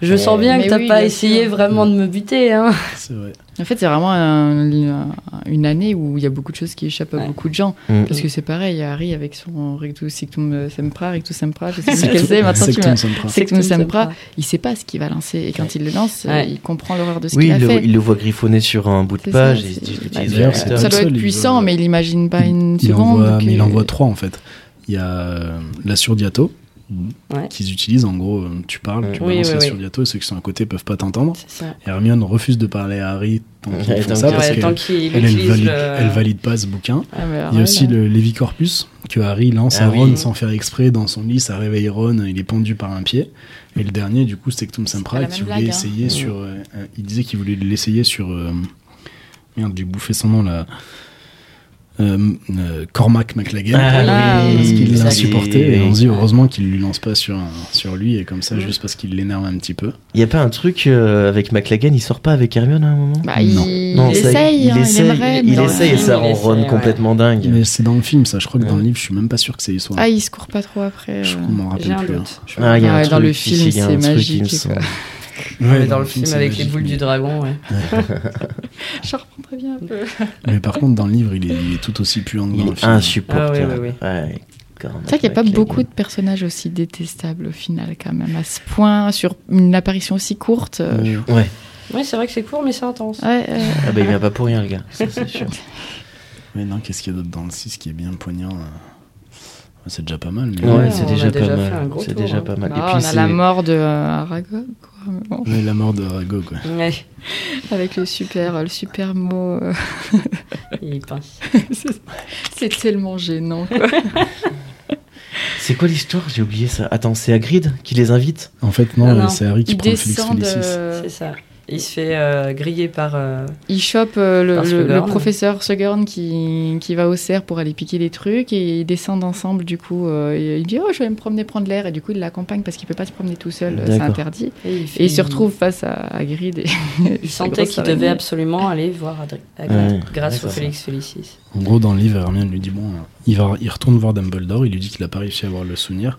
Mm. Je sens bien Mais que t'as oui, pas essayé sûr. vraiment de me buter. Hein. C'est vrai. En fait, c'est vraiment un- un- une année où il y a beaucoup de choses qui échappent à Ouais. beaucoup de gens. Mm. Parce que c'est pareil, Harry avec son Rectus Sectum Sempra, Rectus Sempra, je sais plus ce c'est, maintenant tu Sectum Sempra. Sectum Sempra, il sait pas ce qu'il va lancer. Et quand il le lance, Ouais. euh, il comprend l'horreur de ce Oui, qu'il a il le, fait. il le voit griffonner sur un bout de C'est page ça, et bah, ça doit être puissant, mais il imagine pas une Il seconde. envoie, que- mais il envoie trois en fait. Il y a euh, la surdiato Ouais. qu'ils utilisent. En gros, euh, tu parles, tu Oui, balances oui, la oui. surdiato et ceux qui sont à côté peuvent pas t'entendre. Et Hermione refuse de parler à Harry tant qu'ils Ouais, font tant ça parce Ouais, qu'elle elle, elle utilise valide, le- elle valide pas ce bouquin. Ah, alors Il y a aussi le Lévicorpus que Harry lance Ah à oui. Ron sans faire exprès dans son lit. Ça réveille Ron, il est pendu par un pied. Et le dernier, du coup, Sectum C'est Sempra, qui voulait blague, hein. essayer sur. euh, euh, il disait qu'il voulait l'essayer sur. euh, merde, j'ai bouffé son nom là. Euh, euh, Cormac McLagan. Ah oui, parce qu'il l'a supporté et on se dit heureusement qu'il lui lance pas sur, un- sur lui et comme ça juste parce qu'il l'énerve un petit peu. Il y a pas un truc euh, avec McLagan, il sort pas avec Hermione à un moment? Bah, Non. il, Non, il ça, essaye, hein, il, essaye, aimerait. il mais- essaye et ça rend essaie, Ron ouais. complètement dingue. Mais c'est dans le film ça, je crois que dans le livre je suis même pas sûr que c'est soit. Ah, il se court pas trop après. je euh. m'en rappelle un plus. hein. Ah, il y a un Ouais, truc, dans le film, un c'est magique. Ouais, Ouais, dans le film avec les boules mais- du dragon, ouais. Je reprendrai bien un peu. Mais par contre dans le livre il est, il est tout aussi puant que dans le film. insupportable. Ah oui, oui, C'est vrai qu'il n'y a pas beaucoup de personnages aussi détestables au final, quand même, à ce point, sur une apparition aussi courte. euh, Ouais. Ouais. Oui, c'est vrai que c'est court, mais c'est intense. Ouais, euh, Ah bah il vient pas pour rien, le gars. Ça, c'est sûr. Mais non, qu'est-ce qu'il y a d'autre dans le 6 qui est bien poignant euh, C'est déjà pas mal. Mais Ouais, Ouais, c'est on a déjà, déjà pas mal. C'est déjà hein. pas mal. ah, Et on puis a c'est la mort de euh, Aragog, quoi. mais bon. Ouais, la mort de Aragog, ouais. Ouais, avec le super, le super mot. euh, c'est- c'est tellement gênant. Quoi. C'est quoi l'histoire? J'ai oublié ça. Attends, c'est Hagrid qui les invite? En fait, non, Non, non. c'est Harry qui Ils prend le Félix euh, C'est ça. Il se fait euh, griller par. euh, Il chope euh, le, professeur Slughorn qui, qui va au cerf pour aller piquer les trucs et ils descendent ensemble du coup. euh, et il dit oh je vais me promener prendre l'air et du coup il l'accompagne parce qu'il peut pas se promener tout seul, c'est interdit. Et il, Et il se retrouve face à Hagrid et Il sentait qu'il devait absolument aller voir Adri- Hagrid Ouais, grâce au. Félix Félicis. En gros, dans le livre, Hermione lui dit bon, il, va, il retourne voir Dumbledore, il lui dit qu'il a pas réussi à avoir le souvenir.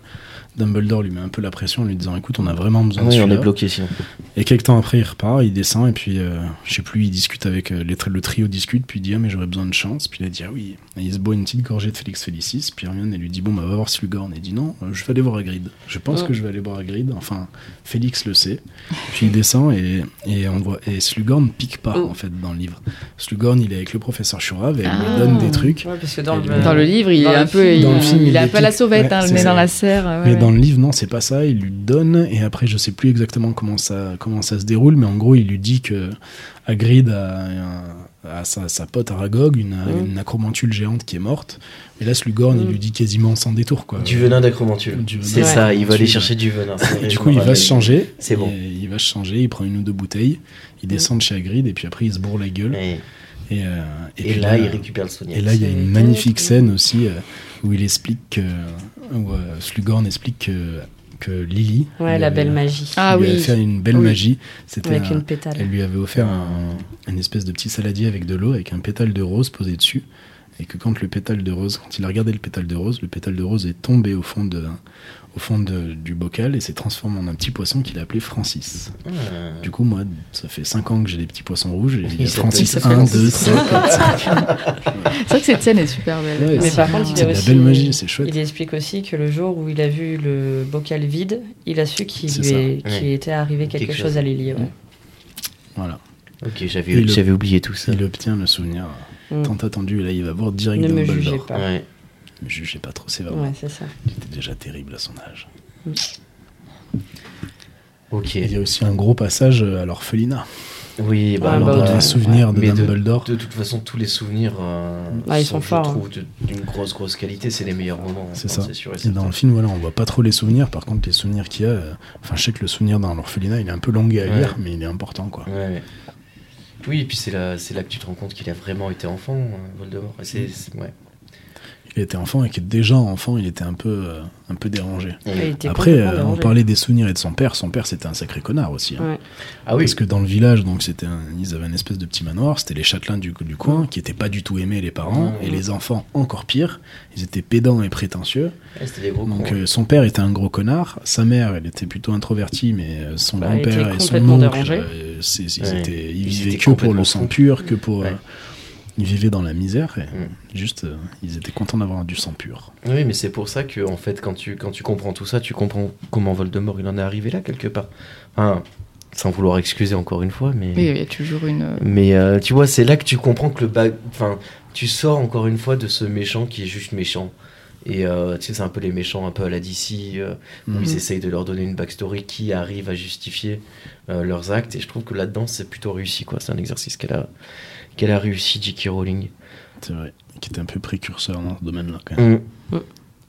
Dumbledore lui met un peu la pression en lui disant écoute, on a vraiment besoin de Oui, on celui-là. est bloqué sinon. Et quelques temps après, il repart, il descend, et puis, euh, je sais plus, il discute avec euh, les tri- le trio, discute, puis il dit, ah, mais j'aurais besoin de chance. Puis il a dit, ah oui. Et il se boit une petite gorgée de Félix Félicis, puis Hermione, elle lui dit, bon, bah, va voir Slughorn. Et il dit, non, euh, je vais aller voir Hagrid. Je pense Mm. que je vais aller voir Hagrid. Enfin, Félix le sait. Puis il descend, et, et on voit, et Slughorn pique pas, Mm. en fait, dans le livre. Slughorn, il est avec le professeur Shurave, et Ah. lui donne des trucs. Ouais, parce que dans, le, Dans le livre, il est un peu, il, dans le film, il il est un est peu à la sauvette, hein, Ouais, le nez c'est dans la serre. ouais, Mais. Dans le livre, non, c'est pas ça. Il lui donne, et après, je sais plus exactement comment ça, comment ça se déroule, mais en gros, il lui dit que Hagrid a, a sa, sa pote Aragog, une, Mm. une acromantule géante qui est morte. Et là, Slughorn, il Mm. lui dit quasiment sans détour, quoi. Du venin d'acromantule. C'est ça, il va aller chercher du venin. vrai, du coup, il va se changer. C'est bon. Il va se changer, il prend une ou deux bouteilles, il descend de chez Hagrid, et puis après, il se bourre la gueule. Et, euh, et et puis là, il récupère le souvenir. Et là, il y a une que- magnifique scène aussi euh, où il explique que, où euh, Slughorn explique que, que Lily, Ouais, lui la avait- belle magie. Ah lui oui. avait fait une belle Oui. magie. C'était avec un- une pétale. elle lui avait offert un, une espèce de petit saladier avec de l'eau, avec un pétale de rose posé dessus. Et que quand le pétale de rose, quand il a regardé le pétale de rose, le pétale de rose est tombé au fond, de, au fond de- du bocal et s'est transformé en un petit poisson qu'il a appelé Francis. Ah. Du coup, moi, ça fait 5 ans que j'ai des petits poissons rouges et il y a Francis il s'appelle 1, Francis. 2, 3, 4, 5. C'est vrai que cette scène est super belle. Ouais, Mais c'est- par contre, il aussi- belle magie, c'est chouette. Il explique aussi que le jour où il a vu le bocal vide, il a su qu'il lui est- Ouais. était arrivé quelque, Quelque chose chose. à Lily. ouais. Voilà. Ok, j'avais oublié tout ça. Il obtient le souvenir Mm. tant attendu. Et là, il va voir direct Ne me Dumbledore. jugez pas. Ouais. Ne me jugez pas trop sévèrement. Ouais, c'est ça. Il était déjà terrible à son âge. Ok. Et il y a aussi un gros passage à l'orphelinat. Oui, bah, Ah, alors, bah, les souvenirs de Mais Dumbledore. De toute façon, tous les souvenirs euh, Ah, ils sont forts, je hein. trouve, d'une grosse, grosse qualité. C'est les meilleurs moments. C'est Enfin, ça. sûr et Et dans le film, voilà, on voit pas trop les souvenirs. Par contre, les souvenirs qu'il y a, euh, enfin, je sais que le souvenir dans l'orphelinat, il est un peu long à Ouais. lire, mais il est important, quoi. Ouais. Oui, et puis c'est là, c'est là que tu te rends compte qu'il a vraiment été enfant, euh, Voldemort. C'est, c'est- ouais. Il était enfant et que déjà enfant, il était un peu, euh, un peu dérangé. Après, euh, on parlait des souvenirs et de son père. Son père, c'était un sacré connard aussi. hein. Ouais. Ah oui, Parce que dans le village, donc c'était un- ils avaient une espèce de petit manoir, c'était les châtelains du, du coin, qui étaient pas du tout aimés les parents, Mmh. et les enfants encore pire, ils étaient pédants et prétentieux. Ouais, c'était des gros Donc euh, son père était un gros connard, sa mère elle était plutôt introvertie, mais euh, son Bah, grand-père et son oncle, c'est- ils, Ouais. étaient, ils Ils vivaient que pour le sang pur, que pour, Ouais. euh, ils vivaient dans la misère, et Mm. juste euh, ils étaient contents d'avoir du sang pur. Oui, mais c'est pour ça que, en fait, quand tu, quand tu comprends tout ça, tu comprends comment Voldemort il en est arrivé là, quelque part. Enfin, sans vouloir excuser encore une fois, mais. Oui, il y a toujours une. Mais euh, tu vois, c'est là que tu comprends que le ba- enfin, tu sors encore une fois de ce méchant qui est juste méchant. Et euh, tu sais, c'est un peu les méchants un peu à la DC, euh, où Mhm. ils essayent de leur donner une backstory qui arrive à justifier euh, leurs actes. Et je trouve que là-dedans, c'est plutôt réussi, quoi. C'est un exercice qu'elle a, qu'elle a réussi, J.K. Rowling. C'est vrai, qui était un peu précurseur dans ce domaine-là quand même. Mm.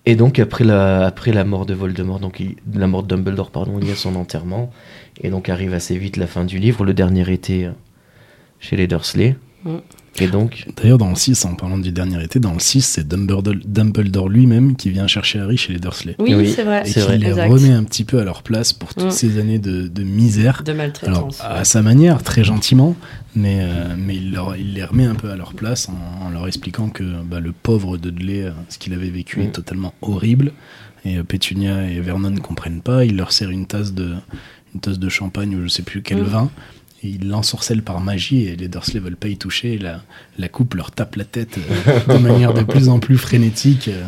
Et donc après la, après la mort de Voldemort, donc il- la mort de Dumbledore, pardon, il y a son enterrement. Et donc arrive assez vite la fin du livre, le dernier été chez les Dursley. Et donc, D'ailleurs, dans le 6, en parlant du dernier été, dans le 6, c'est Dumbledore, Dumbledore lui-même qui vient chercher Harry chez les Dursley. Oui, Oui, c'est vrai. Et qui vrai. les Exact. remet un petit peu à leur place pour toutes Mm. ces années de, de misère. De Alors, maltraitance. à sa manière, très gentiment, mais, euh, mais il, leur- il les remet un peu à leur place en, en leur expliquant que bah, le pauvre Dudley, euh, ce qu'il avait vécu Mm. est totalement horrible. Et euh, Pétunia et Vernon ne comprennent pas. Il leur sert une tasse de, une tasse de champagne ou je sais plus quel Mm. vin. Et il l'ensorcelle par magie et les Dursley veulent pas y toucher. La, la coupe leur tape la tête euh, de manière de plus en plus frénétique. euh.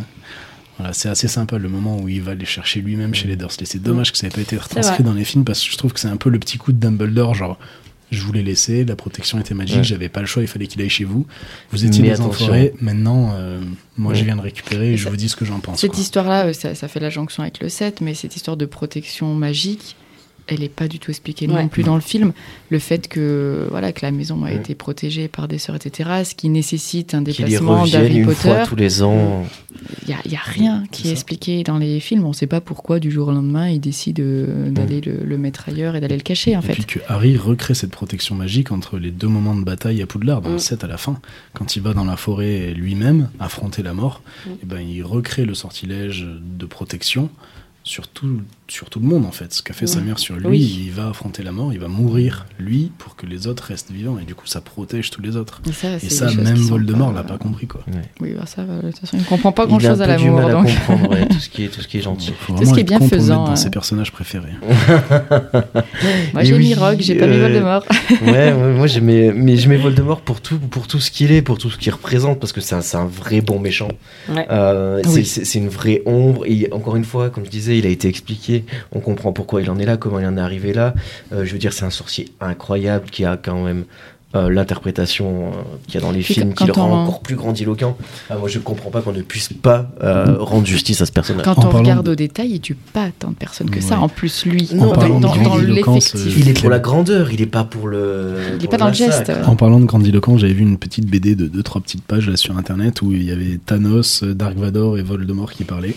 Voilà, c'est assez sympa le moment où il va les chercher lui-même chez les Dursley. C'est dommage que ça n'ait pas été retranscrit dans les films parce que je trouve que c'est un peu le petit coup de Dumbledore, genre je voulais laisser, la protection était magique, Ouais. j'avais pas le choix, il fallait qu'il aille chez vous. Vous étiez des enfoirés, maintenant euh, moi je viens de récupérer et je ça- vous dis ce que j'en pense. Cette histoire-là, ça, ça fait la jonction avec le 7, mais cette histoire de protection magique, elle n'est pas du tout expliquée Ouais. non plus dans le film. Le fait que, voilà, que la maison a Ouais. été protégée par des sœurs, etc., ce qui nécite un déplacement reviennent d'Harry une Potter, fois tous les ans. il n'y a, y a rien qui C'est est expliqué dans les films. On ne sait pas pourquoi, du jour au lendemain, ils décident euh, d'aller le, le mettre ailleurs et d'aller le cacher, en Et fait. puis que Harry recrée cette protection magique entre les deux moments de bataille à Poudlard, dans le Mm. 7 à la fin. Quand il va dans la forêt lui-même, affronter la mort, Mm. et ben, il recrée le sortilège de protection sur tout, sur tout le monde, en fait. Ce qu'a fait sa mère sur lui, Oui. il va affronter la mort, il va mourir, lui, pour que les autres restent vivants, et du coup, ça protège tous les autres. Et ça, Et ça, même Voldemort pas- l'a pas compris, quoi. Oui, bah ça, euh, de toute façon, il ne comprend pas Il a grand-chose un à l'amour. mal à donc. comprendre ouais, tout, ce qui est, tout ce qui est gentil. Faut Tout ce qui est bienfaisant, mettre dans hein. ses personnages préférés. Moi, j'ai oui, mis Rogue, j'ai pas mis euh, Voldemort. ouais, moi j'aimais, mais je mets Voldemort pour tout, pour tout ce qu'il est, pour tout ce qu'il représente, parce que c'est un, c'est un vrai bon méchant. Ouais. Euh, c'est c'est une vraie ombre. Et encore une fois, comme je disais, il a été expliqué. On comprend pourquoi il en est là, comment il en est arrivé là. Euh, je veux dire, c'est un sorcier incroyable qui a quand même euh, l'interprétation euh, qu'il y a dans les Puis films qui le rend on- encore plus grandiloquent. Ah, moi, je comprends pas qu'on ne puisse pas euh, rendre justice à ce personnage. Quand En on regarde de- au détail, il tue pas tant de personnes que ça. En plus, lui, Non, dans, parlant de dans- dans grandiloquence, l'effectif. Il est pour la grandeur, il est pas pour le. Il est pour pas dans le geste. En parlant de grandiloquent, j'avais vu une petite BD de 2-3 petites pages là sur internet où il y avait Thanos, Dark Vador et Voldemort qui parlaient.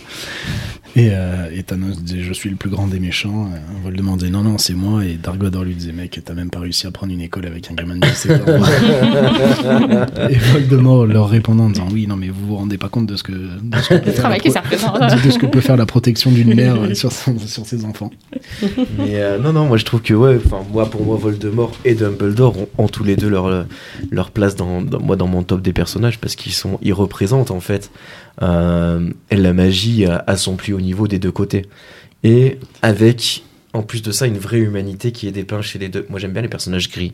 Et, euh, et Thanos disait Je suis le plus grand des méchants. Voldemort disait Non, non, c'est moi. Et Dark Vador lui disait Mec, t'as même pas réussi à prendre une école avec un gamin de 17 ans. et Voldemort leur répondant en disant Oui, non, mais vous vous rendez pas compte de ce que. De ce que peut faire la que pro- ça représente. de ce que peut faire la protection d'une mère euh, sur, son- sur ses enfants. Mais euh, non, non, moi je trouve que, ouais, enfin, moi pour moi, Voldemort et Dumbledore ont, ont tous les deux leur, leur place dans, dans- moi, dans mon top des personnages parce qu'ils sont, ils représentent en fait euh, la magie à, à son plus haut niveau des deux côtés. Et avec, en plus de ça, une vraie humanité qui est dépeinte chez les deux. Moi j'aime bien les personnages gris.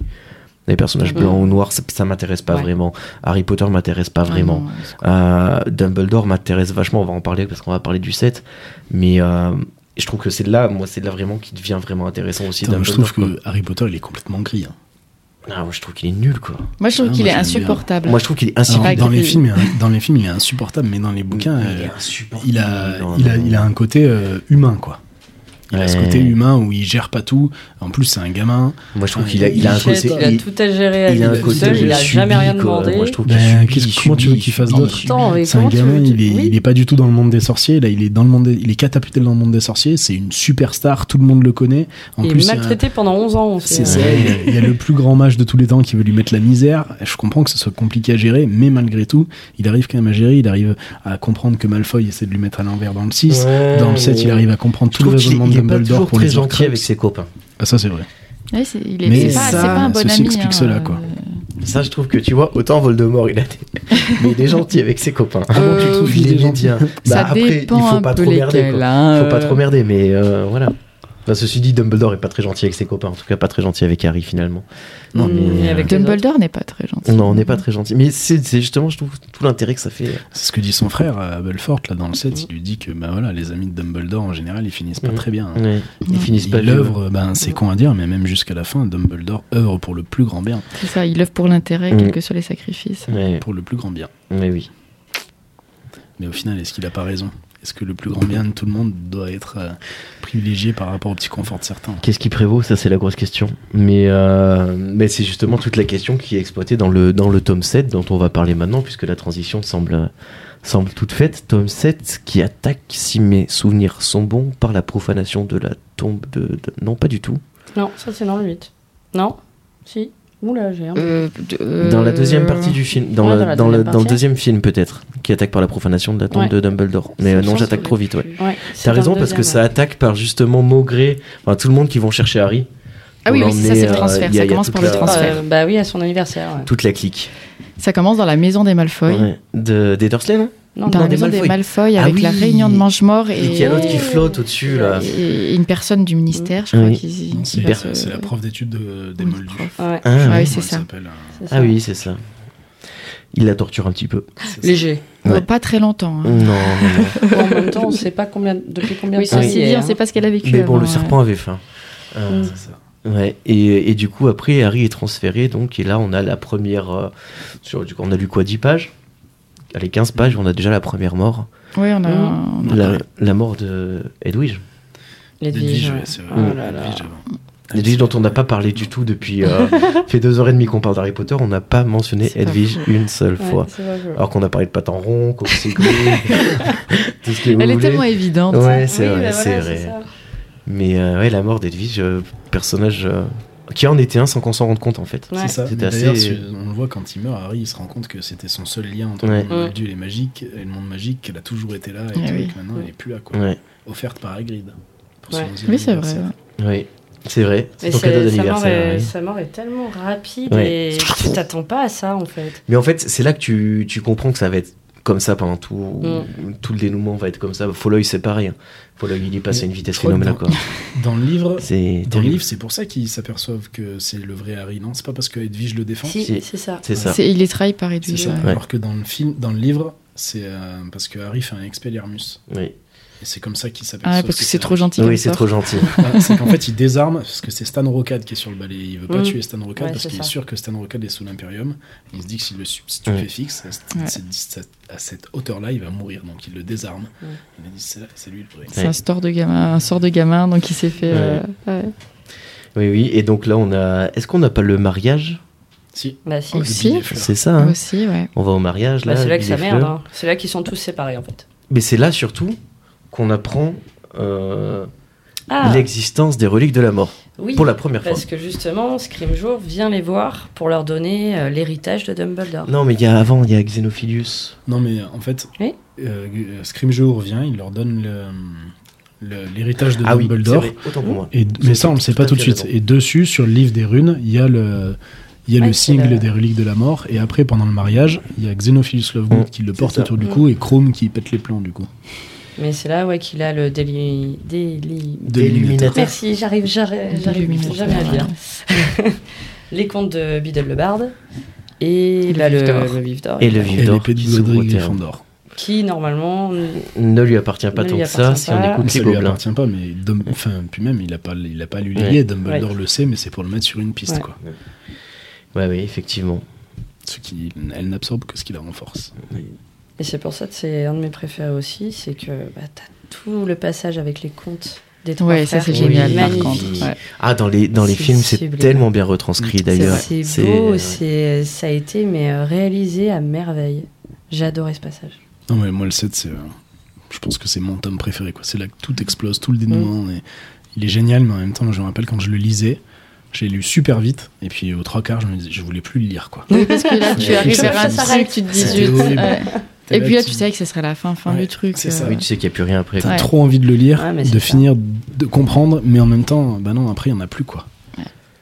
Les personnages Mhm. blancs ou noirs, ça, ça m'intéresse pas Ouais. vraiment. Harry Potter m'intéresse pas vraiment. Ah non. Euh, Dumbledore m'intéresse vachement, on va en parler parce qu'on va parler du 7, mais euh, je trouve que c'est là, moi c'est là vraiment qui devient vraiment intéressant aussi. Moi, je trouve que Harry Potter, il est complètement gris. hein. Ah, moi, je trouve qu'il est nul quoi. Moi, je trouve Ah, qu'il est insupportable. Moi je trouve qu'il est insupportable. dans, les films, il- dans les films, il est insupportable, mais dans les bouquins, il euh, est insupportable. il a, Non, il a, il a un côté euh, humain, quoi. Il a ce côté humain où il gère pas tout. En plus, c'est un gamin. Moi je trouve qu'il a, il a un Il côté. a il- tout à gérer à il a un côté seul, il a jamais rien quoi. demandé. Moi je trouve qu'il Ben, comment tu veux qu'il fasse d'autre C'est un gamin, il est, oui. il est pas du tout dans le monde des sorciers. Là, il est dans le monde, des- il est catapulté dans le monde des sorciers. C'est une superstar, tout le monde le connaît. En Il plus, est il a- maltraité pendant 11 ans. C'est ça, il y a- a le plus grand mage de tous les temps qui veut lui mettre la misère. Je comprends que ce soit compliqué à gérer, mais malgré tout, il arrive quand même à gérer. Il arrive à comprendre que Malfoy essaie de lui mettre à l'envers dans le 6. Ouais, Dans le 7, il arrive à comprendre tout le il pas Dumbledore toujours pour très les gentil Horcruxes. avec ses copains. Ah, ça, c'est vrai. C'est- il est, Mais c'est pas, ça, c'est pas un bon ceci ami. explique hein, cela, quoi. euh, Ça je trouve que tu vois, autant Voldemort il a des... mais il est gentil avec ses copains. Ah bon, tu Euh, trouves il qu'il est gentil. Ça Bah, après, il faut pas trop merder. quoi. hein, Faut pas euh. trop merder, mais euh, voilà. Enfin, ceci dit, Dumbledore est pas très gentil avec ses copains, en tout cas pas très gentil avec Harry finalement. Non, mais, mais euh, avec Dumbledore n'est pas très gentil. Non, on n'est pas très gentil. Mais c'est c'est justement, je trouve, tout l'intérêt que ça fait. C'est ce que dit son frère à Belfort, là, dans le 7. Il lui dit que, bah voilà, les amis de Dumbledore, en général, ils finissent pas Mhm. très bien. hein. Ouais. Ils finissent pas Il vieux. œuvre, ben, c'est con à dire, mais même jusqu'à la fin, Dumbledore œuvre pour le plus grand bien. C'est ça, il œuvre pour l'intérêt, Mm. quels que soient les sacrifices. Ouais, Pour le plus grand bien. mais oui. Mais au final, est-ce qu'il a pas raison? Est-ce que le plus grand bien de tout le monde doit être euh, privilégié par rapport au petit confort de certains? Qu'est-ce qui prévaut? Ça, c'est la grosse question. Mais, euh, mais c'est justement toute la question qui est exploitée dans le, dans le tome 7, dont on va parler maintenant, puisque la transition semble, semble toute faite. Tome 7 qui attaque, si mes souvenirs sont bons, par la profanation de la tombe de. de- Non, pas du tout. Non, ça c'est dans le 8. Non? Si? Oula, j'ai un. Euh, Dans la deuxième euh, partie du film, dans, ouais, le, dans la dans, le, deuxième dans le deuxième film peut-être, qui attaque par la profanation de la tombe Ouais. de Dumbledore. Mais euh, non, j'attaque que- trop vite, ouais. Ouais, T'as raison parce que deuxième, ça attaque par justement Maugré, enfin tout le monde qui vont chercher Harry. Ah oui, oui, c'est ça, c'est le transfert. a- ça commence par le la- transfert. Euh, bah oui, à son anniversaire. ouais. Toute la clique. Ça commence dans la maison des Malfoy. Ouais. De, des Dursley, non? Non, Dans Non, la des Malfoy. Ah avec la oui. réunion de mange-mort Et et, qu'il y a l'autre qui flotte au-dessus, là. et une personne du ministère, je crois, Oui. qui, qui Non, C'est la prof d'études de- des Oui, Moldus. Ouais, Ah, Ouais, oui. oui, c'est ça. euh, c'est ça. Ah oui, c'est ça. Il la torture un petit peu. Léger. Ouais. Pas très longtemps. hein. Non, non, non. En même temps, on sait pas combien, depuis combien Oui, de temps ceci il est, dit, on hein. sait pas ce qu'elle a vécu. Mais bon, avant, le ouais. serpent avait faim. Euh, Mm. C'est ça. Ouais, et, et du coup, après, Harry est transféré, donc, et là, on a la première. euh, sur, du coup, on a lu quoi 10 pages? Allez, 15 pages, on a déjà la première mort. Oui, on a. Mm. on a- La, la mort de Edwige. Edwige, ouais. c'est vrai. Oh là là. Edwige avant. Edwige dont on n'a pas parlé du tout depuis. Euh, fait deux heures et demie qu'on parle d'Harry Potter, on n'a pas mentionné Edwige une seule Ouais, fois. Alors qu'on a parlé de rond, coxyglu, tout ce que vous Elle est voulez. tellement évidente. Ouais, c'est Oui, vrai, bah voilà, vrai. Mais euh, ouais, la mort d'Edwige, euh, personnage euh, qui en était un sans qu'on s'en rende compte en fait. Ouais. C'est ça. D'ailleurs, assez- on le voit quand il meurt, Harry, il se rend compte que c'était son seul lien entre Ouais. le monde moldu et les magiques, et le monde magique, qu'elle a toujours été là, et, Eh oui. et que maintenant elle est plus là, quoi. Ouais, Offerte par Hagrid. Pour Ouais. son onzième Oui, c'est vrai. ouais. C'est vrai. Ton cadeau sa, mort d'anniversaire. est, Harry. sa mort est tellement rapide Ouais. et tu t'attends pas à ça en fait. Mais en fait, c'est là que tu, tu comprends que ça va être comme ça pendant tout, Mm. tout le dénouement va être comme ça. Folloy, c'est pareil. hein. Folloy, il y passe à une vitesse phénoménale. dans- Quoi. Dans le livre, C'est c'est pour ça qu'ils s'aperçoivent que c'est le vrai Harry, non? C'est pas parce que Edwige le défend? Si, c'est ça. C'est ça. Il est trahi par C'est Edwige. ça. ouais. Ouais. Alors que dans le film, dans le livre, c'est euh, parce que Harry fait un expelliarmus. Oui, Et c'est comme ça qu'il Ah, s'aperçoit. ouais, parce que c'est trop gentil. oui c'est trop gentil. Ah, c'est qu'en fait, il désarme parce que c'est Stan Rocade qui est sur le balai. Il veut pas Mm. tuer Stan Rocade Ouais, parce qu'il est sûr que Stan Rocade est sous l'Imperium. Il se dit que s'il le à, Ouais. cette- cette- à cette hauteur-là, il va mourir. Donc il le désarme. Mm. Il a dit c'est là- c'est lui le vrai. C'est un sort de gamin, un sort de gamin, donc il s'est fait. euh, ouais. Oui, oui. Et donc là, on a. Est-ce qu'on n'a pas le mariage? Si. Bah si. Aussi. C'est ça. hein Aussi, ouais. On va au mariage là. Bah, c'est là que merde. Fleur. hein. C'est là qu'ils sont tous séparés en fait. Mais c'est là surtout qu'on apprend euh, Ah l'existence des reliques de la mort oui. pour la première fois. Parce que justement, Scrimgeour vient les voir pour leur donner euh, l'héritage de Dumbledore. Non, mais il y a avant, il y a Xenophilius. Non, mais en fait, Oui. euh, Scrimgeour revient, il leur donne le- le- l'héritage de Ah oui, c'est Dumbledore. vrai. Autant pour moi. Et, mais ça, on le sait tout pas tout de suite. raison. Et dessus, sur le livre des runes, il y a le, il y a Ouais, le c'est sigle le- des reliques de la mort. Et après, pendant le mariage, il y a Xenophilius Lovegood Mm, qui le porte autour du Mm. cou et Chrome qui pète les plans du coup. Mais c'est là ouais, qu'il a le déli... déli... D'Illuminateur. Merci, j'arrive, j'arrive, j'arrive Illuminateur, jamais à dire. les contes de Biddle le Barde et Et le bah, le, Vif d'Or. le Vif d'Or. Et le Et Vif d'Or l'épée de qui normalement ne lui appartient pas tant lui que ça si on écoute Ça les lui gobelins. appartient pas, mais Dum- enfin, puis même, il a pas, il a pas lu les Ouais. Dumbledore Ouais. le sait, mais c'est pour le mettre sur une piste, Ouais. quoi. Ouais, oui, effectivement. Ce qui, elle n'absorbe que ce qui la renforce. Et c'est pour ça que c'est un de mes préférés aussi, c'est que bah, t'as tout le passage avec les contes des trois Ouais, ça frères. c'est qui est génial par magnifique. contre. ouais. Ah, dans les, dans les C'est films, c'est tellement bien retranscrit C'est d'ailleurs. C'est C'est- beau, ouais. c'est ça a été mais euh, réalisé à merveille. J'ai adoré ce passage. Non, mais moi, le 7, c'est. euh, je pense que c'est mon tome préféré, quoi. C'est là que tout explose, tout le dénouement. et il est génial, mais en même temps, je me rappelle quand je le lisais, j'ai lu super vite, et puis aux trois quarts, je me disais, je voulais plus le lire, quoi. Oui, parce que là, tu arrives Ça vers un truc, tu te dis ouais. Et puis là, tu- savais que ce serait la fin, fin Ouais, du truc. c'est ça. euh, Oui, tu sais qu'il n'y a plus rien après. T'as Ouais. trop envie de le lire, Ouais, de ça. finir de comprendre, mais en même temps, bah non, après, il n'y en a plus, quoi.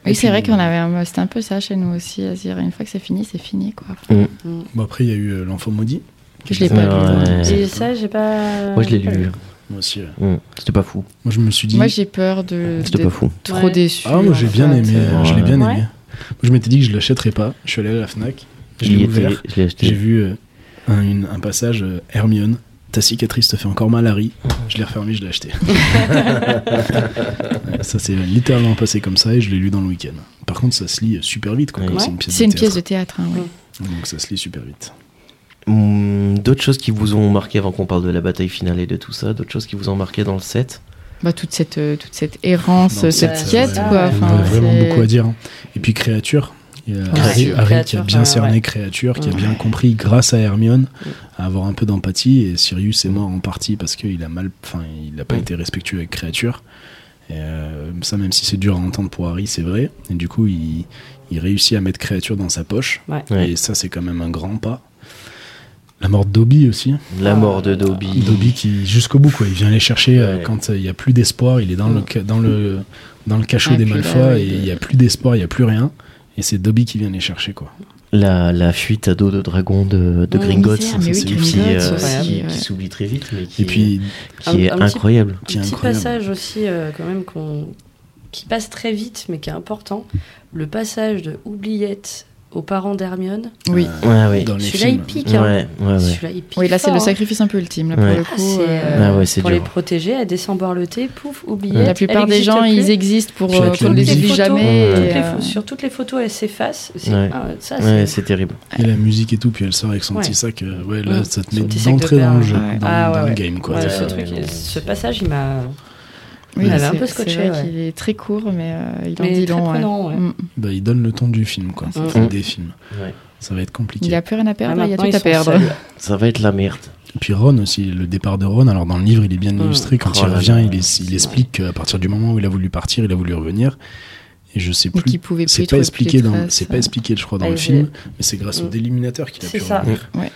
Oui, c'est vrai qu'on avait un... c'était un peu ça chez nous aussi, à dire une fois que c'est fini, c'est fini quoi. Bon, après, il y a eu euh, L'Enfant Maudit. Je l'ai pas lu. Ouais. Et ça, j'ai pas. Moi, je l'ai pas lu. Moi aussi. ouais. Hum, C'était pas fou. Moi, je me suis dit. Moi j'ai peur de C'était pas fou. trop Ouais. déçu. ah, moi, j'ai en bien fait. aimé. euh, Je l'ai bien Ouais. aimé. Moi, je m'étais dit que je l'achèterais pas. Je suis allé à la Fnac. Je l'ai ouvert. je l'ai acheté. J'ai vu euh, un, une- un passage euh, Hermione. Ta cicatrice te fait encore mal, Harry. Je l'ai refermé, je l'ai acheté. Ouais, ça s'est littéralement passé comme ça et je l'ai lu dans le week-end. Par contre, ça se lit super vite, quoi, Ouais. comme Ouais. c'est une pièce C'est de une pièce de théâtre. théâtre, hein. Ouais. Donc ça se lit super vite. Hum, D'autres choses qui vous ont marqué avant qu'on parle de la bataille finale et de tout ça, d'autres choses qui vous ont marqué dans le set? Bah, toute cette euh, toute cette errance, cette quête quoi. Ouais, Il y Enfin, a vraiment beaucoup à dire. hein. Et puis créature. Il y a Harry, qui a bien ouais, cerné ouais. créature, qui a bien compris grâce à Hermione à avoir un peu d'empathie. Et Sirius est mort en partie parce qu'il a mal, enfin, il n'a pas Ouais. été respectueux avec créature. Et, euh, ça, même si c'est dur à entendre pour Harry, c'est vrai. Et du coup, il, il réussit à mettre créature dans sa poche. Et ça, c'est quand même un grand pas. La mort de Dobby aussi. La mort de Dobby. Dobby qui, jusqu'au bout, quoi. Il vient les chercher euh, quand euh, il n'y a plus d'espoir. Il est dans, le, ca- dans, le, dans le cachot Ah, des Malfoy et il n'y a plus d'espoir, il n'y a plus rien. Et c'est Dobby qui vient les chercher, quoi. La, la fuite à dos de dragon de, de Gringotts, oui, c'est qui, euh, qui, ouais. qui s'oublie très vite, mais qui, Et puis, qui est Un- un petit- incroyable. qui est petit incroyable. passage aussi, euh, quand même, qu'on- qui passe très vite, mais qui est important. Le passage de Oubliette aux parents d'Hermione. Oui. Ouais, ouais. dans les Celui-là, il films. pique. Ouais, hein. ouais, ouais. Celui-là, il pique Oui, là, c'est le hein. sacrifice un peu ultime. Là, Ouais. pour le Ah, coup, c'est, euh, euh, Ah ouais, c'est pour dur. les protéger, elle descend boire le thé, pouf, oubliette. la plupart des gens, plus. ils existent pour euh, qu'on ne les oublie jamais. et, euh, sur toutes les photos, elle s'efface. C'est- c'est- terrible. Et la musique et tout, puis elle sort avec son petit sac. euh, ouais, là, ça te met d'entrée dans le jeu, dans, Ah, dans le game, quoi. Ce passage, il m'a. Oui, Elle un peu ouais. qu'il est très court, mais euh, il en Mais dit très long. prenant, ouais. Mm. Bah, il donne le ton du film, quoi. Mm. Enfin, des films. Ouais. Ça va être compliqué. Il n'y a plus rien à Ah, perdre, il y a tout à perdre. seuls. Ça va être la merde. Et puis Ron aussi, le départ de Ron. Alors dans le livre, il est bien Mm. illustré. Quand Oh il revient, il, est- il explique qu'à partir du moment où il a voulu partir, il a voulu revenir. Et je sais plus. qui pouvait plus C'est pas expliqué dans. C'est pas expliqué, je crois, dans Ah, le film. Mais c'est grâce au Mm. déliminateur qu'il a C'est pu ça. revenir. Ouais.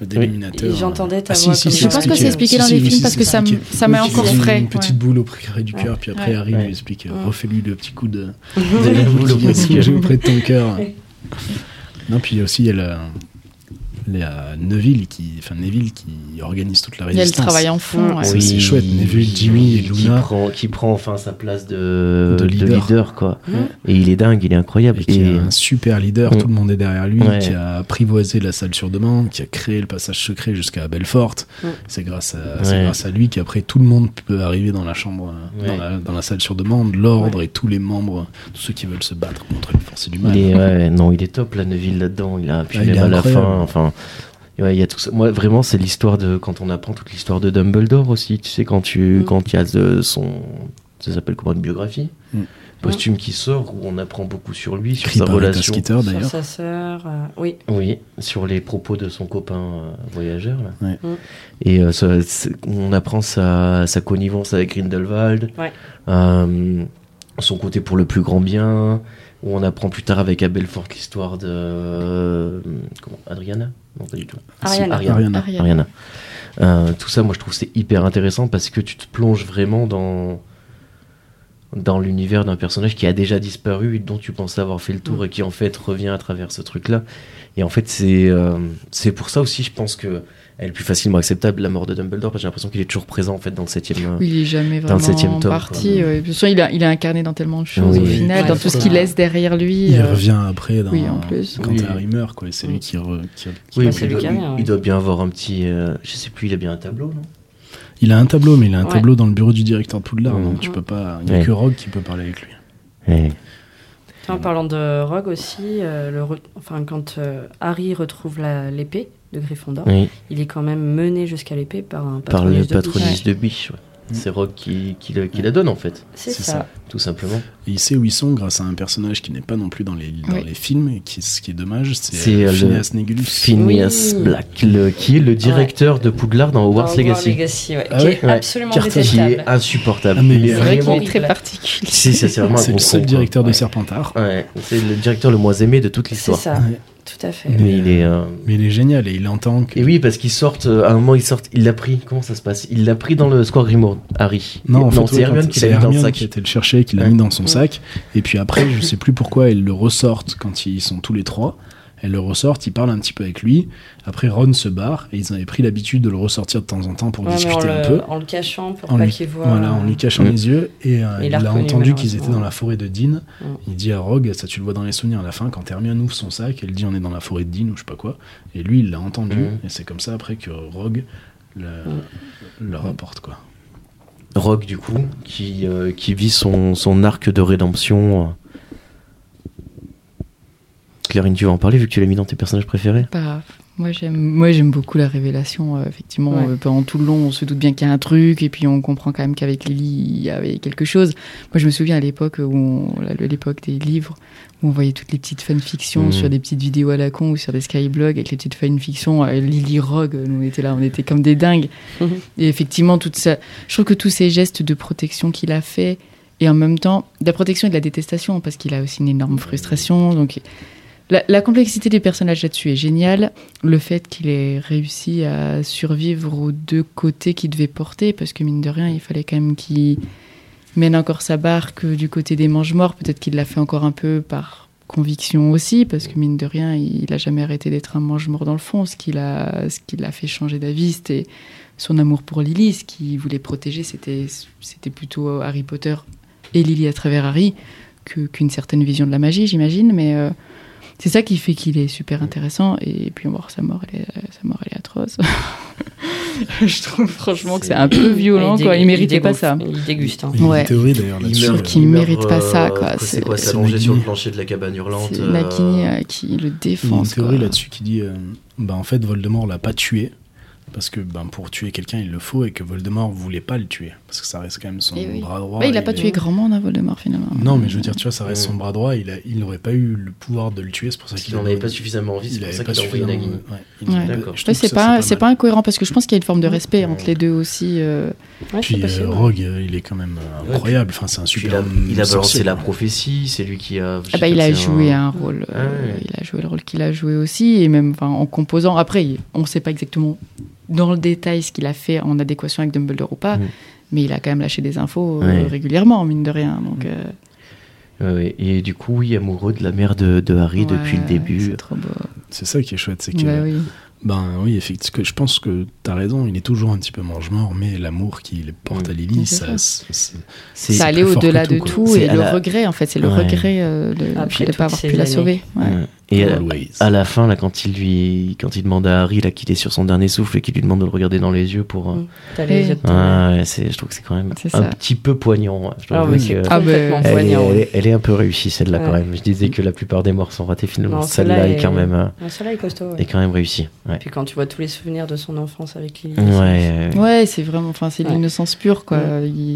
Le déliminateur. Et j'entendais ta Ah, voix si, si, Je pense que c'est expliqué dans Si, les films si, parce que ça, expliqué. m- ça met Oui, encore frais. Une petite boule au près du cœur, puis après. Harry Ouais. lui explique euh, refais-lui le petit coup de. La boule au qui- près du qui cœur. joue près de ton cœur. Non, puis aussi, il y a la- il y a Neville qui, enfin Neville qui organise toute la Il y a le résistance. travail en fond. Ouais. Ça, c'est chouette, Neville, Jimmy et qui Luna. prend, qui prend enfin sa place de, De de leader. quoi. Et il est dingue, il est incroyable. Et qui Et- est un super leader, Mm. tout le monde est derrière lui, Ouais. qui a apprivoisé la salle sur demande, qui a créé le passage secret jusqu'à Belfort. Mm. C'est grâce, à, Ouais. grâce à lui qu'après tout le monde peut arriver dans la chambre, euh, dans, la, dans la salle sur demande, l'ordre et tous les membres, tous ceux qui veulent se battre contre les forces du mal. Il est, ouais, non, il est top, la Neville là-dedans. Il a, Ah, est à la fin, enfin, ouais, il y a tout ça. Moi, vraiment, c'est l'histoire de quand on apprend toute l'histoire de Dumbledore aussi. Tu sais, quand tu, Mm. quand il y a de son, ça s'appelle comment une biographie? Mm. posthume qui sort où on apprend beaucoup sur lui, sur Écrit sa relation. Sur sa sœur, euh, oui. Oui, sur les propos de son copain euh, voyageur. Là. Ouais. Mm. Et euh, ça- on apprend sa, sa connivence avec Grindelwald, Ouais. euh, son côté pour le plus grand bien. Où on apprend plus tard avec Abelfort l'histoire de euh, comment, Adriana? Non, pas du tout. Ariana. Ariana. Ariana. Ariana. Ariana. Euh, tout ça, moi, je trouve c'est hyper intéressant parce que tu te plonges vraiment dans dans l'univers d'un personnage qui a déjà disparu et dont tu pensais avoir fait le tour Mm. et qui en fait revient à travers ce truc-là. Et en fait, c'est euh, c'est pour ça aussi, je pense que elle est plus facilement acceptable la mort de Dumbledore parce que j'ai l'impression qu'il est toujours présent en fait dans le septième. euh, Oui, il est jamais Dans le vraiment septième tome, parti. ouais. De toute façon, il a, il a incarné dans tellement de choses Oui. au final, Ouais, dans tout ce qu'il laisse derrière lui. Il euh, revient après dans, oui, en plus. quand Oui. Harry meurt, quoi. C'est lui qui, re- qui- qui- Oui, il, doit, il doit bien avoir un petit. euh, je sais plus, il a bien un tableau, non? Il a un tableau, mais il a un Ouais. tableau dans le bureau du directeur Poudlard, Mm. donc tu peux pas. Il n'y a Ouais. que Rogue qui peut parler avec lui. En parlant de Rogue aussi, euh, le re- enfin, quand euh, Harry retrouve l'épée de Gryffondor, Oui, il est quand même mené jusqu'à l'épée par un par le patronus de biche. ouais. Mm. C'est Rogue qui, qui, le- qui la donne en fait, C'est C'est ça. ça. tout simplement. Et il sait où ils sont grâce à un personnage qui n'est pas non plus dans les, dans Oui. les films, et qui, ce qui est dommage, c'est C'est, euh, euh, Phineas Négulus. Phineas Oui. Black, le- qui est le directeur de Poudlard dans Hogwarts Legacy. Legacy, ouais, Ah qui ouais est Ouais. absolument Qui est détestable. insupportable. Ah, mais Il est C'est vraiment- est très particulier. Ça, c'est vraiment un C'est le seul con, directeur quoi. de Serpentard. Ouais, c'est le directeur le moins aimé de toute C'est l'histoire. ça, Ouais. Tout à fait. Mais il est. euh, Mais il est génial et il entend que. Et oui, parce qu'ils sortent, euh, à un moment, ils sortent, il l'a pris, comment ça se passe? Il l'a pris dans le score Grimoire, Harry. Non, en fait, c'est Hermione qui l'a mis dans le sac. qui a été le chercher, qui l'a Ouais. mis dans son Ouais. sac. Et puis après, je sais plus pourquoi, elle le ressortent quand ils sont tous les trois. Elle le ressortent, ils parlent un petit peu avec lui. Après, Ron se barre et ils avaient pris l'habitude de le ressortir de temps en temps pour Ouais, discuter un le, peu. en le cachant pour En pas lui, qu'il voit. voilà, en lui cachant Mm. les yeux. Et euh, Il il a entendu qu'ils étaient dans la forêt de Dean. Mm. Il dit à Rogue, ça tu le vois dans les souvenirs à la fin, quand Hermione ouvre son sac, elle dit on est dans la forêt de Dean ou je sais pas quoi. Et lui, il l'a entendu. Mm. Et c'est comme ça après que Rogue le, le rapporte. quoi. Rogue, du coup, qui, euh, qui vit son, son arc de rédemption. Clarine, tu vas en parler vu que tu l'as mis dans tes personnages préférés Bah, moi j'aime moi j'aime beaucoup la révélation euh, effectivement Ouais. euh, pendant tout le long on se doute bien qu'il y a un truc et puis on comprend quand même qu'avec Lily il y avait quelque chose moi je me souviens à l'époque où l'époque des livres où on voyait toutes les petites fanfictions Mhm. sur des petites vidéos à la con ou sur des skyblogs avec les petites fanfictions euh, Lily Rogue nous on était là on était comme des dingues et effectivement toute ça je trouve que tous ces gestes de protection qu'il a fait et en même temps de la protection et de la détestation parce qu'il a aussi une énorme frustration. Donc la, complexité des personnages là-dessus est géniale. Le fait qu'il ait réussi à survivre aux deux côtés qu'il devait porter, parce que mine de rien, il fallait quand même qu'il mène encore sa barque du côté des mange-morts. Peut-être qu'il l'a fait encore un peu par conviction aussi, parce que mine de rien, il n'a jamais arrêté d'être un mange-mort dans le fond. Ce qui l'a qui fait changer d'avis, c'était son amour pour Lily. Ce qu'il voulait protéger, c'était plutôt Harry Potter et Lily à travers Harry qu'une certaine vision de la magie, j'imagine. Mais euh, c'est ça qui fait qu'il est super intéressant. Et puis, bon, sa mort, elle est, sa mort, elle est atroce. Je trouve franchement que c'est un peu violent, Il quoi. Il méritait pas ça. Il déguste. hein. Il y a Ouais. une théorie d'ailleurs Il là-dessus. meurt- qu'il il meurt, mérite pas ça, quoi. C'est quoi s'allonger sur le plancher de la cabane hurlante C'est euh, euh, qui le Il y a une théorie là-dessus qui dit euh, bah, en fait, Voldemort l'a pas tué. Parce que ben, pour tuer quelqu'un, il le faut et que Voldemort voulait pas le tuer. Parce que ça reste quand même son Eh oui. bras droit. Bah, il a et pas tué grand monde, hein, Voldemort, finalement. Non, mais je veux dire, tu vois, ça reste Ouais. son bras droit. Il, a, il n'aurait pas eu le pouvoir de le tuer. C'est pour ça qu'il n'en a- avait pas suffisamment envie, c'est il pour ça pas qu'il a envoyé Nagini. c'est pas, c'est pas incohérent parce que je pense qu'il y a une forme de respect Ouais. entre les deux aussi. euh, Puis euh, Rogue, euh, il est quand même incroyable. Enfin, c'est un super. il a, il a balancé la prophétie, c'est lui qui a. Ah bah, il a joué un rôle, Ah il a joué le rôle qu'il a joué aussi, et même en composant. Après, on ne sait pas exactement dans le détail ce qu'il a fait en adéquation avec Dumbledore ou pas, Mm. mais il a quand même lâché des infos euh, Ouais. régulièrement, mine de rien. Donc, Mm. euh. Et du coup, oui, amoureux de la mère de, de Harry depuis le début. C'est trop beau. C'est ça qui est chouette, c'est que. Bah oui. Ben oui, effectivement, je pense que t'as raison, il est toujours un petit peu mange-mort, mais l'amour qu'il porte à Lily, ça, ça. allait au-delà tout, de tout, C'est et le la- regret, en fait, c'est le Ouais. regret euh, de ne pas avoir pu la années. sauver. Ouais. Ouais. Et à, Always. à la fin, là, quand il lui, quand il demande à Harry là qu'il est sur son dernier souffle et qu'il lui demande de le regarder dans les yeux pour. euh, Mm. T'as les yeux Ah, ouais, c'est, je trouve que c'est quand même un petit peu poignant. ouais. Je Ah trouve oui, que- c'est Ah, complètement bah, elle, est, poignant. elle ouais. est- elle est un peu réussie celle-là quand même. Je disais que la plupart des morts sont ratés finalement. Celle-là celle-là est... est- quand même, euh, Celui-là est costaud. ouais. est quand même réussie. Ouais. Puis quand tu vois tous les souvenirs de son enfance avec Lily. Ouais, c'est vraiment, enfin, c'est Ouais. l'innocence pure, quoi.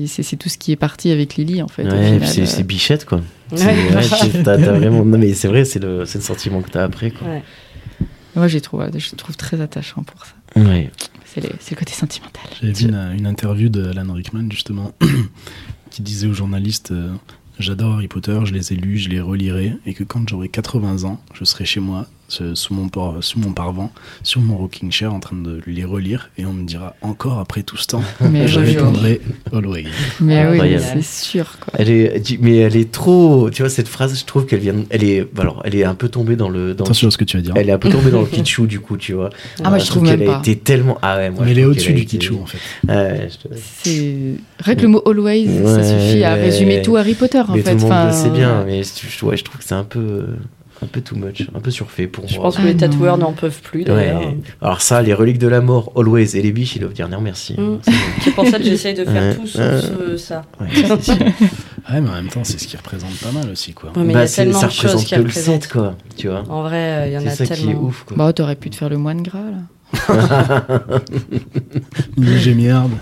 C'est, tout ce qui est parti avec Lily, en fait. euh. c'est bichette quoi. T'as- vraiment... Non mais c'est vrai, c'est le, c'est le sentiment que t'as après quoi. Ouais. Moi, je trouve, je le trouve très attachant pour ça. Ouais. C'est, c'est le côté sentimental. J'avais vu une, une interview de Alan Rickman, justement, qui disait aux journalistes euh, J'adore Harry Potter, je les ai lus, je les relirai, et que quand j'aurai 80 ans, je serai chez moi, sous mon, sous mon parvent, sur mon rocking chair, en train de les relire, et on me dira encore après tout ce temps, Mais, je répondrai Always. mais oui, c'est sûr, quoi. Elle est, tu- mais elle est trop. Tu vois cette phrase, je trouve qu'elle vient. Elle est, alors, elle est un peu tombée dans le. Dans Attention à ce que tu vas dire. Elle est un peu tombée dans le kitschou du coup, tu vois. Ah, moi, je trouve qu'elle même a été tellement. Ah ouais, moi. Mais je elle est au-dessus du kitschou, en fait. Ouais, je te- C'est rien que le mot always, ça suffit à résumer tout Harry Potter, en mais fait. tout le monde Enfin, le sait bien, euh, mais je, je trouve que c'est un peu, un peu too much, un peu surfait pour Je moi. pense que Ah les tatoueurs n'en peuvent plus Ouais. Alors ça, les reliques de la mort, always, et les biches, ils doivent dire non merci. Mm. C'est pour ça que j'essaye de faire Ouais. tout sauf Ouais. ce- ça. Ouais. Ouais, mais en même temps, c'est ce qui représente pas mal aussi, quoi. Ouais, mais il y Bah, a tellement ça de choses représente qui que le représentent. 7, quoi, tu vois. En vrai, euh, il y en C'est a ça qui est tellement. ouf, quoi. Bah, t'aurais pu te faire le moine gras, là. Le gémiarde.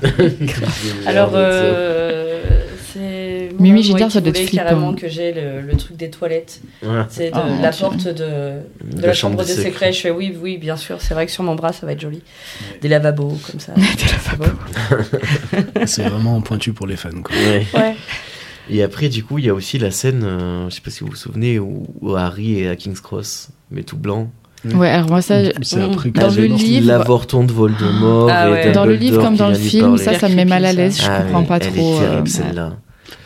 Alors, euh, Mimi Gildard, qui ça doit être flippant. carrément que j'ai le, le truc des toilettes. Ouais. C'est de Oh, mon la porte de, de la, chambre, des secrets. Je fais oui, oui, bien sûr. C'est vrai que sur mon bras, ça va être joli. Des lavabos, comme ça. C'est vraiment pointu pour les fans, quoi. Ouais. Ouais. Et après, du coup, il y a aussi la scène, euh, je sais pas si vous vous souvenez, où, où Harry est à King's Cross, mais tout blanc. Ouais, alors moi, ça, après Dans le livre- L'avorton de Voldemort. Ah et ouais. dans le livre comme dans le film, ça, ça me met mal à l'aise. Je Ah comprends ouais, pas elle trop. est terrible, euh, celle-là.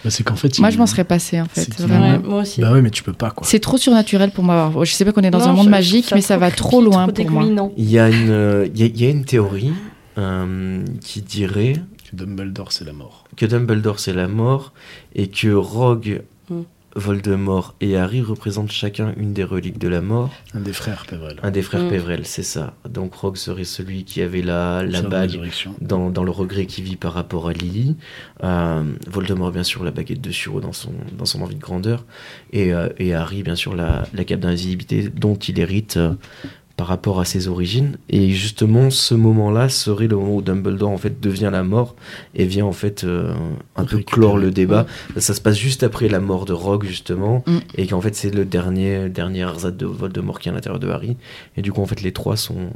Bah, c'est qu'en fait, Moi, il- je m'en serais passé, en fait. Vraiment. Ouais, moi aussi. Bah ouais, mais tu peux pas, quoi. C'est trop surnaturel pour moi. Je sais pas qu'on est dans Non, un monde je- magique, mais ça va trop loin trop pour moi. Il y, a une, euh, il y a- il y a une théorie euh, qui dirait Que Dumbledore, c'est la mort. que Dumbledore c'est la mort et que Rogue, Mm. Voldemort et Harry représentent chacun une des reliques de la mort. Un des frères Pévrel. Un des frères Mm. Pévrel, c'est ça. Donc Rogue serait celui qui avait la, la bague dans, dans le regret qu'il vit par rapport à Lily. Euh, Voldemort, bien sûr, la baguette de Suro dans son, dans son envie de grandeur. Et, euh, et Harry, bien sûr, la, la cape d'invisibilité dont il hérite euh, par rapport à ses origines. Et justement, ce moment-là serait le moment où Dumbledore, en fait, devient la mort et vient, en fait, euh, un peu clore le débat. Ça se passe juste après la mort de Rogue, justement. Mm. Et qu'en fait, c'est le dernier, dernier Arzad de Voldemort qui est à l'intérieur de Harry. Et du coup, en fait, les trois sont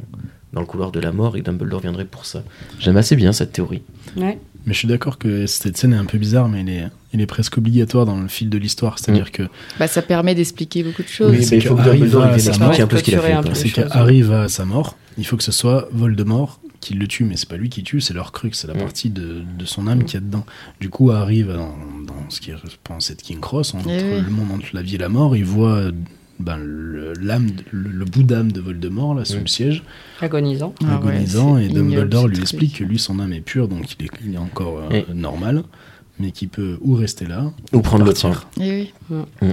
dans le couloir de la mort et Dumbledore viendrait pour ça. J'aime assez bien cette théorie. Ouais. Mais je suis d'accord que cette scène est un peu bizarre, mais elle est, il est presque obligatoire dans le fil de l'histoire. C'est-à-dire que Bah, ça permet d'expliquer beaucoup de choses. Oui, c'est mais il faut que qu'Harry Dumbledore va il à peu ce va à sa mort. Il faut que ce soit Voldemort qui le tue, mais c'est pas lui qui tue, c'est leur crux, c'est la Mm. partie de, de son âme qu'il y a dedans. Du coup, Harry va dans, dans ce qui est, pense, cette King Cross, entre Eh oui. le monde entre la vie et la mort, il voit ben, le, l'âme, le, le bout d'âme de Voldemort là sous Mm. le siège, Agonisant. Ah ouais, agonisant, et Dumbledore lui explique que lui, son âme est pure, donc il est, il est encore euh, Et- normal, mais qu'il peut ou rester là, Ou prendre le partir. tien. Eh oui.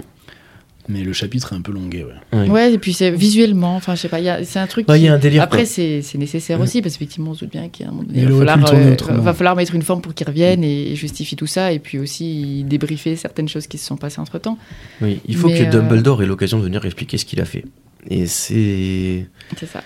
Mais le chapitre est un peu longué, ouais. Ouais. Ouais, et puis c'est visuellement, enfin, je sais pas, il y a- c'est un truc. Ouais, il y qui- a un délire. Après, c'est c'est nécessaire Mm. aussi, parce qu'effectivement, on se doute bien qu'à un moment donné, Il il va falloir, le euh, va falloir mettre une forme pour qu'il revienne et, et justifie tout ça, et puis aussi débriefer certaines choses qui se sont passées entre temps. Oui, il faut Mais, que euh, Dumbledore ait l'occasion de venir expliquer ce qu'il a fait. Et c'est. C'est ça.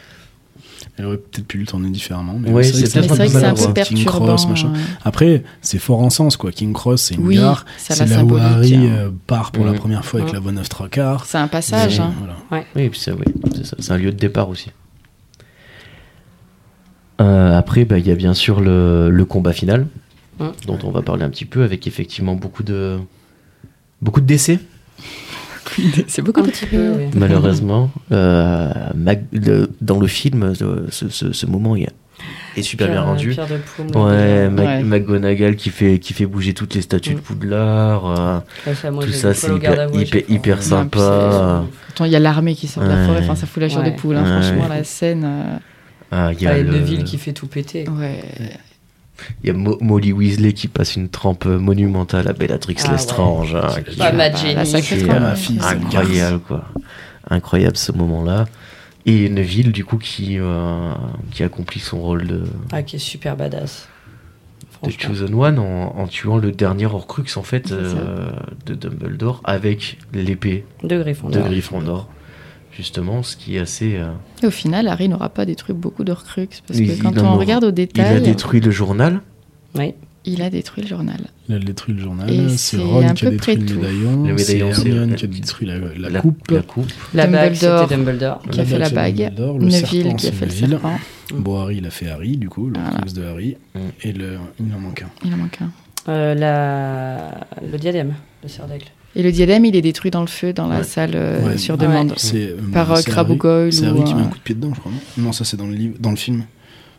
Elle aurait peut-être pu le tourner différemment. Mais c'est vrai vrai que un peu Cross, perturbant. machin. euh, Après, c'est fort en sens, quoi. King Cross, c'est une Oui, gare. C'est la là où Harry hein. part pour la Mhm. première fois avec Mhm. la voie 9 3 quarts. C'est un passage. Mais- hein. Voilà. Oui, et puis ça, oui, c'est un lieu de départ aussi. Euh, après, bah, il y a bien sûr le, le combat final, Hum. dont on va parler un petit peu, avec effectivement beaucoup de beaucoup de décès, C'est beaucoup Un de petit peu, oui. malheureusement. Euh, Mag- le- dans le film, ce, ce- ce moment est, est super bien rendu. Pierre de Plume, Ouais, déjà. Mag- Ouais. McGonagall qui fait, qui fait bouger toutes les statues de Mm. Poudlard. euh, Ouais, ça, moi, tout ça, c'est hyper, sympa. Attends, il y a l'armée qui sort de la forêt, enfin, ça fout la chair Ouais. de poule, hein, Ouais. franchement, la scène. euh, Ah, il y a, Ah, le- Neville qui fait tout péter. Ouais. Il y a Mo- Molly Weasley qui passe une trempe monumentale à Bellatrix Ah, Lestrange. hein, C'est qui- Pas ma Jenny. euh, incroyable, quoi. Incroyable ce moment-là. Et Neville, du coup, qui, euh, qui accomplit son rôle de, Ah, qui est super badass. de. Chosen One en, en tuant le dernier Horcrux, en fait, euh, de Dumbledore avec l'épée De de Gryffondor. Justement, ce qui est assez. euh, Et au final, Harry n'aura pas détruit beaucoup d'Horcrux, parce Il- que quand il on aura- regarde au Il a détail, détruit le journal. Oui. il a détruit le journal. Il a détruit le journal. C'est Ron qui a détruit le tout. médaillon. Le C'est médaillon, c'est- Hermione qui a détruit la, la coupe. La coupe. La bague, c'était Dumbledore. qui a fait la bague, le Neville qui a fait le serpent. Bon, Harry, il a fait Harry, du coup, le Voilà. crux de Harry. Mm. Et le, il en manque un. Il en manque un. Euh, la... Le diadème de Sir d'Aigle. Et le diadème, il est détruit dans le feu dans la Ouais. salle euh, Ouais. sur Ouais. demande. C'est, euh, Par euh, Goyle C'est ou, Harry qui met un coup de pied dedans, je crois. Non, non ça c'est dans le, livre, dans le film.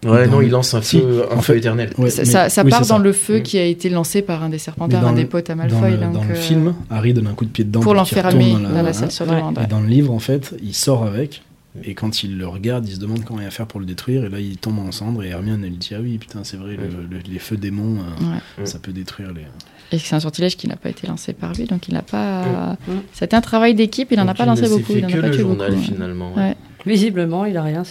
Ouais, Dans non, le- il lance un Si, feu, un en feu fait- éternel. Ouais, Ça, mais- ça- ça oui, part dans ça. le feu Mm. qui a été lancé par un des serpentards, un des potes à Dans Malfoy. le, donc, dans le euh, film, Harry donne un coup de pied dedans pour l'enfermer dans la salle sur demande. Et dans le livre, en fait, il sort avec. Et quand il le regarde, il se demande comment il va faire pour le détruire. Et là, il tombe en cendres. Et Hermione, elle dit Ah oui, putain, c'est vrai, le- le- les feux démons, euh, Ouais. ça peut détruire les. Et c'est un sortilège qui n'a pas été lancé par lui, donc il n'a pas. C'était un travail d'équipe, il n'en a pas lancé beaucoup. Il en a pas tué journal, beaucoup. finalement. Ouais. Visiblement, il a rien.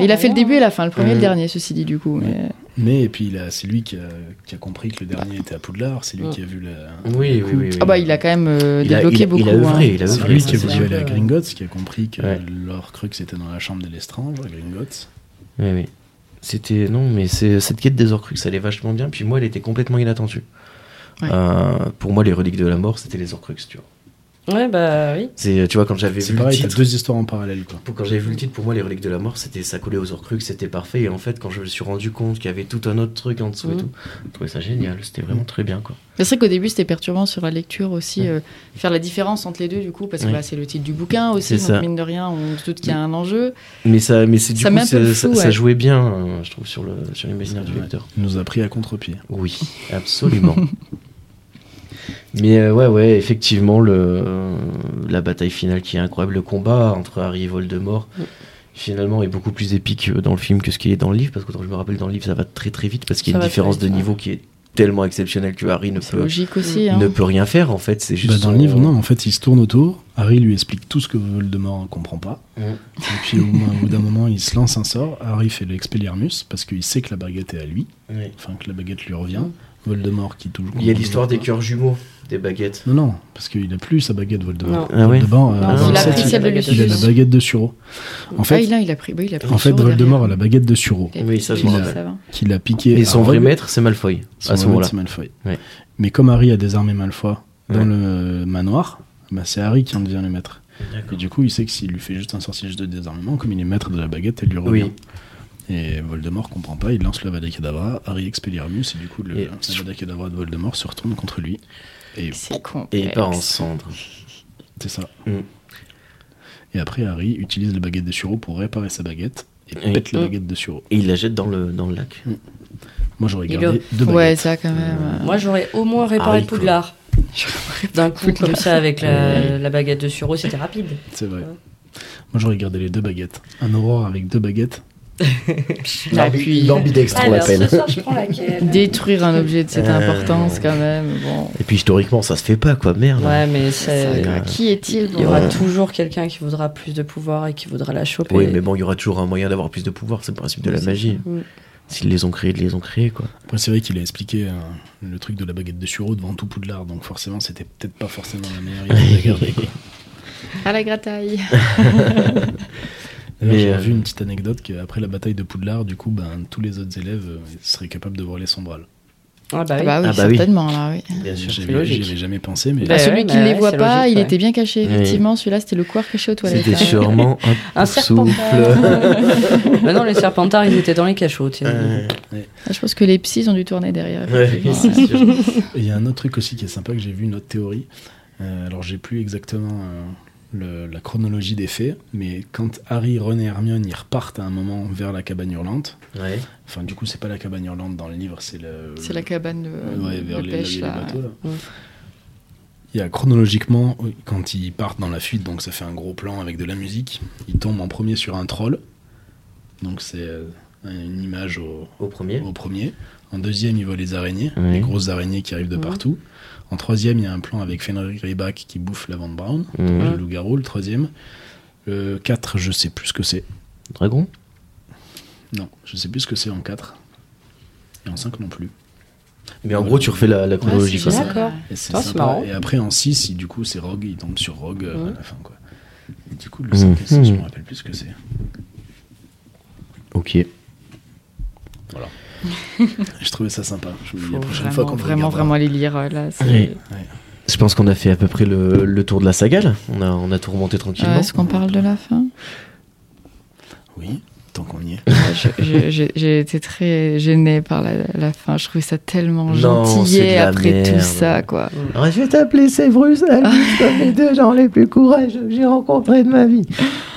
Il, a fait le début et la fin, le premier et le Mm. dernier, ceci dit, du coup. Mais... Mais, et puis, c'est lui qui a, qui a compris que le dernier était à Poudlard. C'est lui Mm. qui a vu la. Oui, la oui, oui, oui. Ah bah, il a quand même euh, Il a- débloqué il a- beaucoup. il a œuvré, hein. il a C'est lui qui a aller à Gringotts, qui a compris que Ouais. leur crux était dans la chambre de l'estrange, à Gringotts. Oui, oui. C'était non, mais c'est cette quête des Horcruxes, elle est vachement bien. Puis moi, elle était complètement inattendue. Ouais. Euh, pour moi, les reliques de la mort, c'était les Horcruxes, tu vois. Ouais, bah oui. C'est, tu vois, quand j'avais C'est vu le pareil, t'as titre, deux histoires en parallèle, quoi. pour- quand j'avais vu le titre, pour moi, les reliques de la mort, c'était ça collait aux Horcruxes, c'était parfait. Et en fait, quand je me suis rendu compte qu'il y avait tout un autre truc en dessous et Mhm. tout, je trouvais ça génial. C'était vraiment très bien, quoi. Mais C'est vrai qu'au début, c'était perturbant sur la lecture aussi, Ouais. euh, faire la différence entre les deux, du coup, parce que Ouais. bah, c'est le titre du bouquin aussi, C'est donc ça. mine de rien, on se doute qu'il y a un enjeu. Mais ça, mais c'est du Ça coup, ça, le jouait bien, euh, je trouve, sur le sur l'imaginaire du lecteur. Il nous a pris à contre-pied. Oui, absolument. Mais euh, ouais, ouais, effectivement, le, euh, la bataille finale qui est incroyable, le combat entre Harry et Voldemort, Mm. finalement, est beaucoup plus épique euh, dans le film que ce qui est dans le livre, parce que quand je me rappelle, dans le livre, ça va très très vite, parce qu'il y a Ça une différence de niveau qui est tellement exceptionnelle que Harry ne peut, logique aussi. Hein. ne peut rien faire, en fait. C'est juste Bah, dans le livre, non, en fait, il se tourne autour. Harry lui explique tout ce que Voldemort ne comprend pas. Mm. Et puis, au, moins- au bout d'un moment, il se lance un sort. Harry fait l'Expelliarmus parce qu'il sait que la baguette est à lui. Enfin, que la baguette lui revient. Voldemort qui toujours. Il y a l'histoire des cœurs jumeaux, des baguettes. Non, non, parce qu'il a plus sa baguette, Voldemort. Non. Ah Voldemort, euh, Non, il le a sept, pris celle de il a Lucius. la baguette de Suro. En Ah, fait, il a, il a pris, oui, il a pris en fait le Voldemort a la baguette de Suro Oui, ça, je le me rappelle. qu'il a piqué. Et son vrai maître, c'est Malfoy, Son à ce moment-là. maître, c'est Malfoy. Ouais. Mais comme Harry a désarmé Malfoy dans Ouais. le manoir, bah, c'est Harry qui en devient le maître. Et du coup, il sait que s'il lui fait juste un sortilège de désarmement, comme il est maître de la baguette, elle lui revient. Oui. Et Voldemort comprend pas, il lance l'Avada Kedavra, Harry Hermione, et du coup le Et- Kedavra de Voldemort se retourne contre lui. Et. Et il part en cendres. c'est ça. Mm. Et après, Harry utilise la baguette de Suro pour réparer sa baguette et Et- pète la Mm. baguette de Suro. Et il la jette dans le, dans le lac. Moi j'aurais gardé deux baguettes. Ouais, ça quand même. euh, Moi, j'aurais au moins réparé Harry. Poudlard. D'un coup, Poudlard. comme ça, avec la, baguette de Suro, c'était rapide. C'est vrai. Moi j'aurais gardé les deux baguettes. Un aurore avec deux baguettes. L'ambidextre, on l'appelle. Détruire un objet de cette Euh. importance quand même. Bon. Et puis historiquement, ça se fait pas, quoi. Merde. Ouais, mais c'est... Qui est-il Il y aura Ouais. toujours quelqu'un qui voudra plus de pouvoir et qui voudra la choper. Oui, mais bon, il y aura toujours un moyen d'avoir plus de pouvoir. C'est le principe de la magie. S'ils les ont créés, ils les ont créés, quoi. Après c'est vrai qu'il a expliqué euh, le truc de la baguette de Suro devant tout Poudlard, donc forcément c'était peut-être pas forcément la meilleure idée de la garder. À la grataille. J'ai euh, vu une petite anecdote qu'après la bataille de Poudlard, du coup, ben, tous les autres élèves euh, seraient capables de voler Sombrale. Ah bah Ah oui. bah oui, Ah bah oui. certainement là, oui. Bien sûr. Jamais pensé, mais Bah, Ah, celui ouais, qui bah ne les ouais, voit pas, logique, il ouais. était bien caché, Oui. effectivement. Celui-là, c'était le couard caché aux toilettes. C'était là. sûrement un, Un peu serpentard. souple. bah non, les serpentards, ils étaient dans les cachots. tiens. Ah, Je pense que les psys ont dû tourner derrière. il y a un autre truc aussi qui est sympa que j'ai vu, une autre théorie. Euh, alors, j'ai plus exactement euh, le- la chronologie des faits, mais quand Harry, Ron et Hermione ils repartent à un moment vers la cabane hurlante, Ouais. enfin, du coup, c'est pas la cabane hurlante dans le livre, c'est le. C'est la cabane de, Ouais, vers de les, pêche les là. bateaux, là. Ouais. Il y a chronologiquement, quand ils partent dans la fuite, donc ça fait un gros plan avec de la musique, ils tombent en premier sur un troll. Donc c'est euh, une image au, Au premier. au premier. En deuxième, ils voient les araignées, les grosses araignées qui arrivent de partout. En troisième, il y a un plan avec Fenrir Greyback qui bouffe la Van Brown, Mhm. le loup-garou, le troisième. Le 4, je sais plus ce que c'est. Dragon? Non, je sais plus ce que c'est en 4. Et en 5 non plus. Mais en gros, tu refais la, la chronologie, Ouais, D'accord. Et c'est c'est sympa. marrant. Et après, en 6, il- du coup, c'est Rogue, il tombe sur Rogue euh, à Mhm. la fin, quoi. Et du coup, le 5 et 6, je me rappelle plus ce que c'est. Ok. Je trouvais ça sympa. Je me dis, la prochaine vraiment, fois qu'on vraiment, regardera. vraiment les lire euh, là. c'est- Oui. Je pense qu'on a fait à peu près le, le tour de la saga, là. On a, on a tout remonté tranquillement. Euh, Est-ce qu'on parle de la fin? Oui, tant qu'on y est. Ouais, J'ai été très gênée par la, la fin. Je trouvais ça tellement Non, c'est gentillet après merde. tout ça, quoi. Alors, je vais t'appeler Sévrus, Albus, comme les deux gens les plus courageux que j'ai rencontrés de ma vie.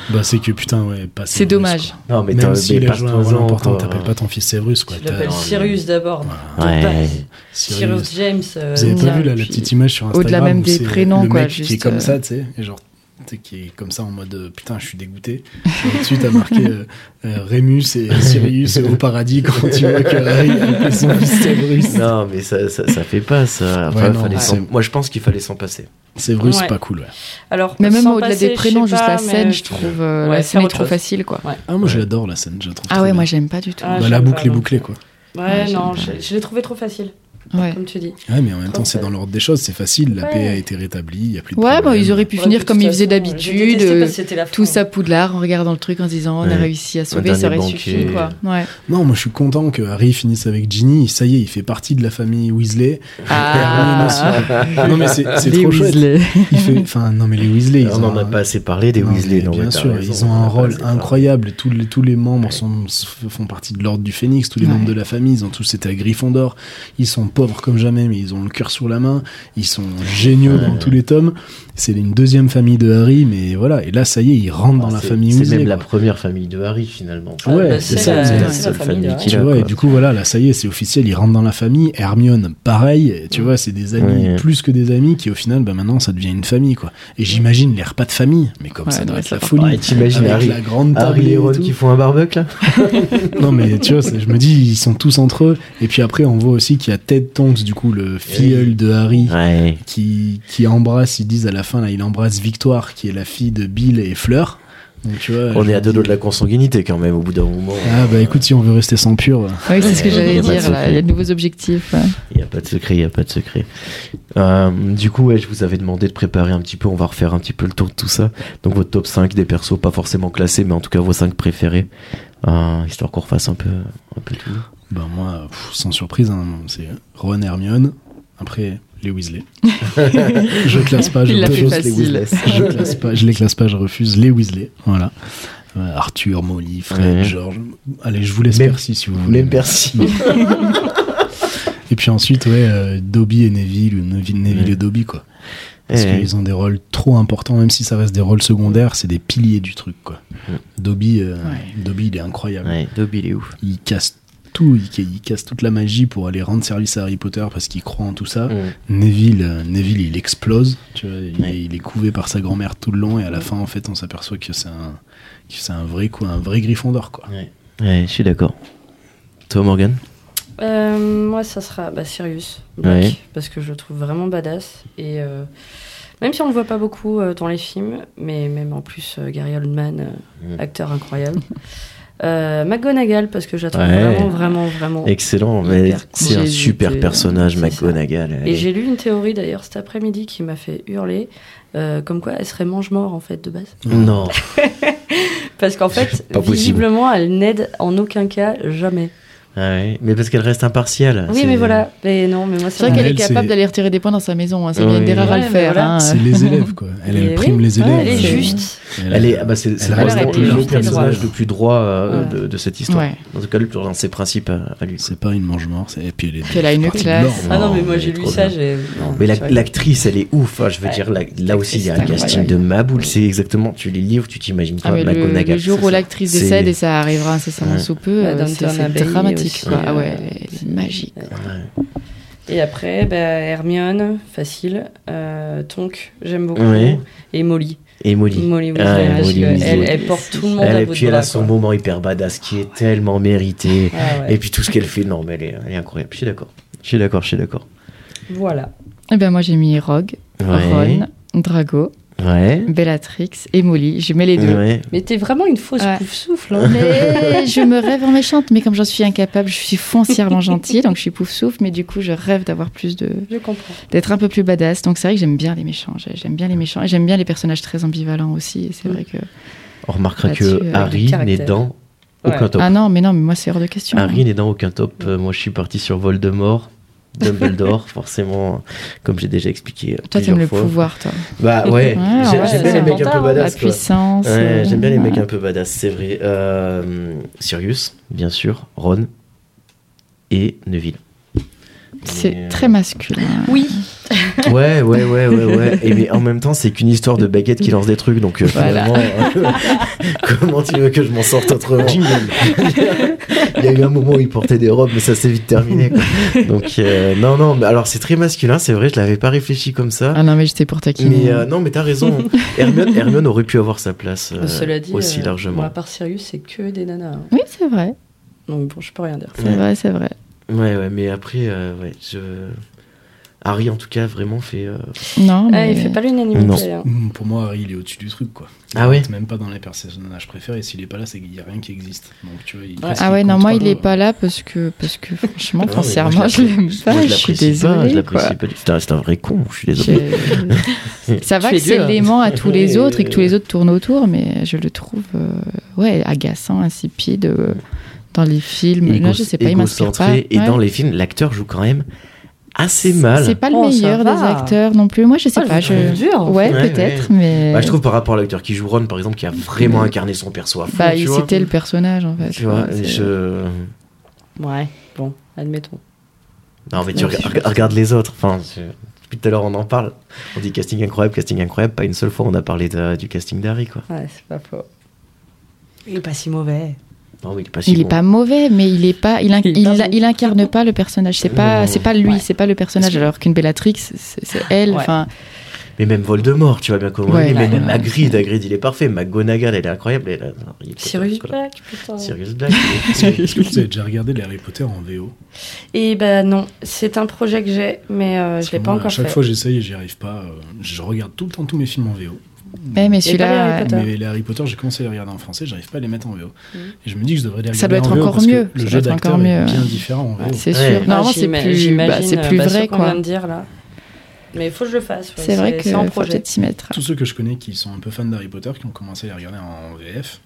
Bah, c'est que putain, ouais, pas C'est dommage. Non, mais Même s'il a joué un rôle important, t'appelles pas ton fils Severus, quoi. Tu l'appelles Sirius d'abord. Ouais. Sirius. Cyrus James. euh, Vous avez pas vu là, la petite image sur Instagram au-delà même où des c'est prénoms, le quoi, mec qui est comme euh, ça, tu sais, et genre tu sais, qui est comme ça en mode euh, putain, je suis dégoûté. Et dessus t'as marqué euh, euh, Rémus et Sirius au paradis quand tu vois que Harry a son fils. Non, mais ça, ça, ça fait pas ça. Enfin, Ouais, non, Moi, je pense qu'il fallait s'en passer. Severus, Ouais. pas cool, ouais. Alors, Mais même au-delà des prénoms, juste pas, la scène, je trouve euh, Ouais, la scène est trop chose. facile, quoi. Ah, moi je l'adore la scène, je la trouve Ah ouais, bien. moi j'aime pas du tout. Ah, Bah, la boucle est bouclée, quoi. Ouais, non, je l'ai trouvé trop facile, Ouais. comme tu dis. Ouais, mais en même temps, c'est dans l'ordre des choses, c'est facile, la Ouais. paix a été rétablie, il y a plus de Ouais, bah, ils auraient pu Ouais, finir comme ils faisaient d'habitude, euh, tout ça Poudlard en regardant le truc en se disant on a réussi à sauver, ça aurait suffi, quoi. Ouais. Non, moi je suis content que Harry finisse avec Ginny, ça y est, il fait partie de la famille Weasley. Ah, Non mais c'est trop chouette. Weasley. Il fait, enfin non mais les Weasley, ils on n'en a pas assez parlé des Non, Weasley. non, bien sûr, ils ont un rôle incroyable. Tous les, tous les membres sont, font partie de l'ordre du Phénix, tous les membres de la famille, ils ont tous été à Gryffondor. Ils sont pauvres comme jamais, mais ils ont le cœur sur la main. Ils sont géniaux dans tous les tomes. C'est une deuxième famille de Harry, mais voilà. Et là, ça y est, ils rentrent dans la famille C'est même la première famille de Harry, finalement. Ah, Ouais, bah, c'est ça, la, c'est la seule famille de famille Harry. qui Tu là, vois, et du coup, voilà, là, ça y est, c'est officiel, ils rentrent dans la famille. Hermione, pareil, tu vois, c'est des amis, Ouais. plus que des amis, qui au final, bah, maintenant, ça devient une famille, quoi. Et j'imagine les repas de famille, mais comme Ouais, ça doit être la folie. t'imagines Avec Harry- la grande table Harry et Ron qui font un barbecue, là Non, mais tu vois, je me dis, ils sont tous entre eux. Et puis après, on voit aussi qu'il y a Ted Tonks, du coup, le filleul de Harry, Ouais. qui, qui embrasse, ils disent à la fin, là, il embrasse Victoire, qui est la fille de Bill et Fleur. Donc, tu vois, On est à deux dis- doigts de la consanguinité, quand même, au bout d'un moment. Ah, bah écoute, si on veut rester sans pur, bah, Oui, c'est ce que j'allais dire là. Il y a de nouveaux objectifs. Il n'y a pas de secret, il n'y a pas de secret. Euh, du coup, ouais, je vous avais demandé de préparer un petit peu, on va refaire un petit peu le tour de tout ça. Donc votre top 5 des persos, pas forcément classés, mais en tout cas vos 5 préférés. Euh, histoire qu'on refasse un peu, un peu tout. Bah moi, pff, sans surprise, hein, c'est Ron Hermione. Après, les Weasley. je classe pas, je refuse les Weasley. Je classe pas, je les classe pas, je refuse les Weasley. Voilà. Ouais, Arthur, Molly, Fred, Ouais. George. Allez, je vous laisse Même- Percy si vous voulez. Même Percy. Et puis ensuite, ouais, euh, Dobby et Neville, ou Neville, Neville Ouais. et Dobby, quoi. Parce Ouais. qu'ils ont des rôles trop importants, même si ça reste des rôles secondaires, c'est des piliers du truc, quoi. Dobby, euh, Ouais. Dobby, il est incroyable. Ouais, Dobby, il est ouf. Il casse tout, il, ca- il casse toute la magie pour aller rendre service à Harry Potter parce qu'il croit en tout ça. Mm. Neville, euh, Neville, il explose. Tu vois, il, Ouais. est, il est couvé par sa grand-mère tout le long et à la fin, en fait, on s'aperçoit que c'est un, que c'est un vrai coup, un vrai Griffon d'or, quoi. Ouais. Ouais, je suis d'accord. Toi, Morgan? Euh, moi, ça sera bah, Sirius Black, Ouais. parce que je le trouve vraiment badass. Et euh, même si on le voit pas beaucoup euh, dans les films, mais même en plus, euh, Gary Oldman, euh, Mm. acteur incroyable. Euh, McGonagall, parce que je la trouve Ouais. vraiment, vraiment, vraiment. Excellent, mais c'est cool. un super personnage. McGonagall. Et j'ai lu une théorie d'ailleurs cet après-midi qui m'a fait hurler, euh, comme quoi elle serait mange-mort en fait de base. Non. Parce qu'en fait, Pas possible. visiblement, elle n'aide en aucun cas jamais. Ah ouais, Mais parce qu'elle reste impartiale. Oui, mais voilà. Mais non, mais moi, C'est vrai qu'elle est capable d'aller retirer des points dans sa maison. hein. C'est bien Oui. des rares à le faire. voilà. hein. C'est les élèves, quoi. Elle, prime oui, les élèves. ouais, elle est euh, juste. Elle est, ah bah c'est le, et personnage le plus droit euh, Ouais. de, de cette histoire. Ouais. En tout cas, lui, dans ses principes à, à lui. C'est pas une mange-mort. c'est- Et puis elle, est Puis elle a une classe. Ah non, mais moi j'ai lu ça, Mais l'actrice, elle est ouf. hein, je veux dire, là, aussi, il y a un casting de Maboul. C'est exactement, tu les livres, tu t'imagines pas Ah, le, McGonagall. le jour où l'actrice décède et ça arrivera incessamment sous peu, Bah, euh, c'est c'est Aussi, quoi. Ah ouais, elle est magique. Ouais. Et après, bah, Hermione, facile. Euh, Tonk, j'aime beaucoup. Ouais. Et Molly. Et Molly. Molly Ah, Molly elle, elle porte tout le monde Elle, à et puis elle a son quoi. moment hyper badass qui est tellement mérité. Ah ouais. Et puis tout ce qu'elle fait, non, mais elle est, elle est incroyable. Je suis d'accord. Je suis d'accord, je suis d'accord. Voilà. Eh ben moi j'ai mis Rogue, Ouais. Ron, Drago, Ouais. Bellatrix et Molly. Je mets les deux. Ouais. Mais t'es vraiment une fausse Ouais. pouf souffle. Hein. Mais je me rêve en méchante, mais comme j'en suis incapable, je suis foncièrement gentille, donc je suis pouf souffle, mais du coup je rêve d'avoir plus de, Je comprends. d'être un peu plus badass. Donc c'est vrai que j'aime bien les méchants, j'ai- j'aime bien les méchants et j'aime bien les personnages très ambivalents aussi. Et c'est Mm. vrai que On remarquera que euh, Harry n'est dans Ouais. aucun top. ah non, mais non, mais moi c'est hors de question. Harry n'est dans aucun top. Euh, moi, je suis parti sur Voldemort. Dumbledore, forcément, comme j'ai déjà expliqué. euh, Toi t'aimes le pouvoir, toi. Bah ouais, Ouais, j'ai- ouais, j'aime bien les mecs un peu La badass. quoi. puissance. Ouais, euh, j'aime bien les mecs un peu badass, c'est vrai. Euh, Sirius, bien sûr, Ron et Neville. C'est euh, très masculin. Oui. Ouais, ouais, ouais, ouais, ouais. Et mais en même temps, c'est qu'une histoire de baguette qui lance des trucs, donc euh, Voilà. euh, comment tu veux que je m'en sorte autrement Il y a eu un moment où il portait des robes, mais ça s'est vite terminé. quoi. Donc euh, non, non. Mais alors c'est très masculin, c'est vrai. Je l'avais pas réfléchi comme ça. Ah non, mais j'étais pour taquiner. Mais euh, non, mais t'as raison. Hermione, Hermione aurait pu avoir sa place euh, Cela dit, aussi euh, largement. Bon, à part Sirius, c'est que des nanas. hein. Oui, c'est vrai. Donc bon, je peux rien dire. C'est Ouais. vrai, c'est vrai. Ouais, ouais, mais après, euh, ouais, je... Harry, en tout cas, vraiment fait. euh, Non, Ah, mais... il fait pas l'unanimité. hein. Mm, Pour moi, Harry, il est au-dessus du truc, quoi. Ah ouais est Même pas dans les personnages préférés. S'il est pas là, c'est qu'il y a rien qui existe. Donc, tu vois, il, Ouais. presque, Ah ouais, non, moi, pas, il est quoi. pas là parce que, parce que franchement, non, moi, foncièrement, je l'aime moi, pas. Je suis pas, je désolée. l'apprécie quoi. pas du tout. C'est un- C'est un vrai con, je suis désolé. Je- Ça va que es c'est l'aimant à tous les autres et que tous les autres tournent autour, mais je le trouve euh, ouais, agaçant, insipide euh, dans les films. Là, je sais pas, il m'inspire pas. Et dans les films, l'acteur joue quand même assez mal. C'est pas le Oh, meilleur des acteurs non plus. Moi, je sais Ah, pas. je dur. Ouais, Ouais, peut-être, mais. Bah, je trouve par rapport à l'acteur qui joue Ron, par exemple, qui a vraiment incarné son perso à fond. Bah, il- c'était le personnage en fait. Tu vois, Ouais, je. Ouais, bon, admettons. Non, mais tu regardes les autres. Enfin, je- depuis tout à l'heure, on en parle. On dit casting incroyable, casting incroyable. Pas une seule fois, on a parlé de- du casting d'Harry, quoi. Ouais, c'est pas faux. Il est pas si mauvais. Non, il est pas si Il est bon. pas mauvais, mais il est pas, il, in- Il est il, pas a- bon. il incarne pas le personnage. C'est pas, c'est pas lui, Ouais. c'est pas le personnage. Alors qu'une Bellatrix, c'est elle. Ouais. Mais même Voldemort, tu vois bien comment Ouais, il est. Mais même ouais. Hagrid, Hagrid, il est parfait. McGonagall, elle est incroyable. Elle Sirius. Black, putain. Sirius Black. Est-ce est- que est-ce que vous avez déjà regardé les Harry Potter en VO Et bah non, c'est un projet que j'ai, mais euh, je l'ai pas encore À chaque fait. fois, j'essaye et j'y arrive pas. euh, Je regarde tout le temps tous mes films en VO. Ouais, mais celui-là, Harry Potter. Mais les Harry Potter, j'ai commencé à les regarder en français, j'arrive pas à les mettre en VO. Mhm. Et je me dis que je devrais les regarder Ça doit être en VO encore mieux, Le ça jeu doit être d'acteur encore est mieux, bien différent en VO. c'est Ouais. sûr. Normalement, c'est plus, bah, euh, plus bah, vrai, quoi. vient de dire là. Mais il faut que je le fasse. ouais, C'est vrai que c'est en projet. peut-être s'y mettre. Tous ceux que je connais qui sont un peu fans d'Harry Potter, qui ont commencé à les regarder en VF,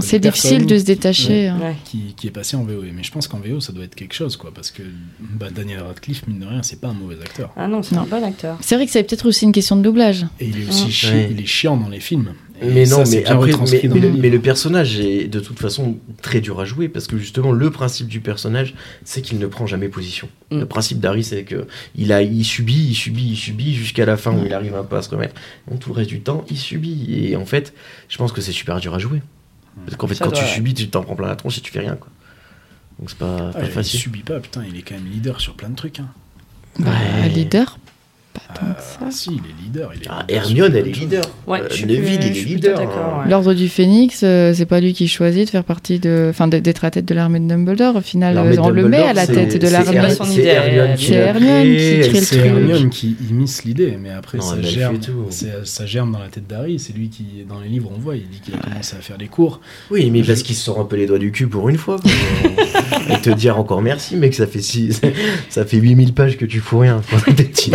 C'est difficile de se détacher. hein. Qui, qui est passé en VO. Mais je pense qu'en VO, ça doit être quelque chose, quoi. Parce que bah, Daniel Radcliffe, mine de rien, c'est pas un mauvais acteur. Ah non, c'est un bon acteur. C'est vrai que c'est peut-être aussi une question de doublage. Et il est aussi chi- Ouais. il est chiant dans les films. Et Mais non, ça, mais après, mais, le mais personnage est de toute façon très dur à jouer parce que justement le principe du personnage c'est qu'il ne prend jamais position. Mm. Le principe d'Harry c'est que il a, il subit, il subit, il subit jusqu'à la fin où il arrive un peu à se remettre. Donc tout le reste du temps il subit et en fait je pense que c'est super dur à jouer parce qu'en fait Ça quand doit- tu subis tu t'en prends plein la tronche et tu fais rien quoi. Donc c'est pas, Ah, pas il facile. subit pas, putain, il est quand même leader sur plein de trucs. Hein. Bah, Ouais. leader, Ah, ça. si, il est leader. Il est Ah, leader Hermione elle est leader. Ouais, Euh, Neville il est leader. hein. ouais. L'ordre du Phénix, euh, c'est pas lui qui choisit de faire partie de, enfin, d'être à la tête de l'armée de Dumbledore. Au final, de on le met à la tête de c'est l'armée. C'est idée, Hermione qui crée le sait- C'est truc. Hermione qui immisce l'idée, mais après Non, ça germe, fait tout. c'est- ça germe dans la tête d'Harry. C'est lui qui, dans les livres, on voit, il dit qu'il a commencé à faire les cours. Oui, mais parce qu'il se sort un peu les doigts du cul pour une fois. quoi. Et te dire encore merci, mec, ça fait six... ça fait 8000 pages que tu fous rien. Des petits.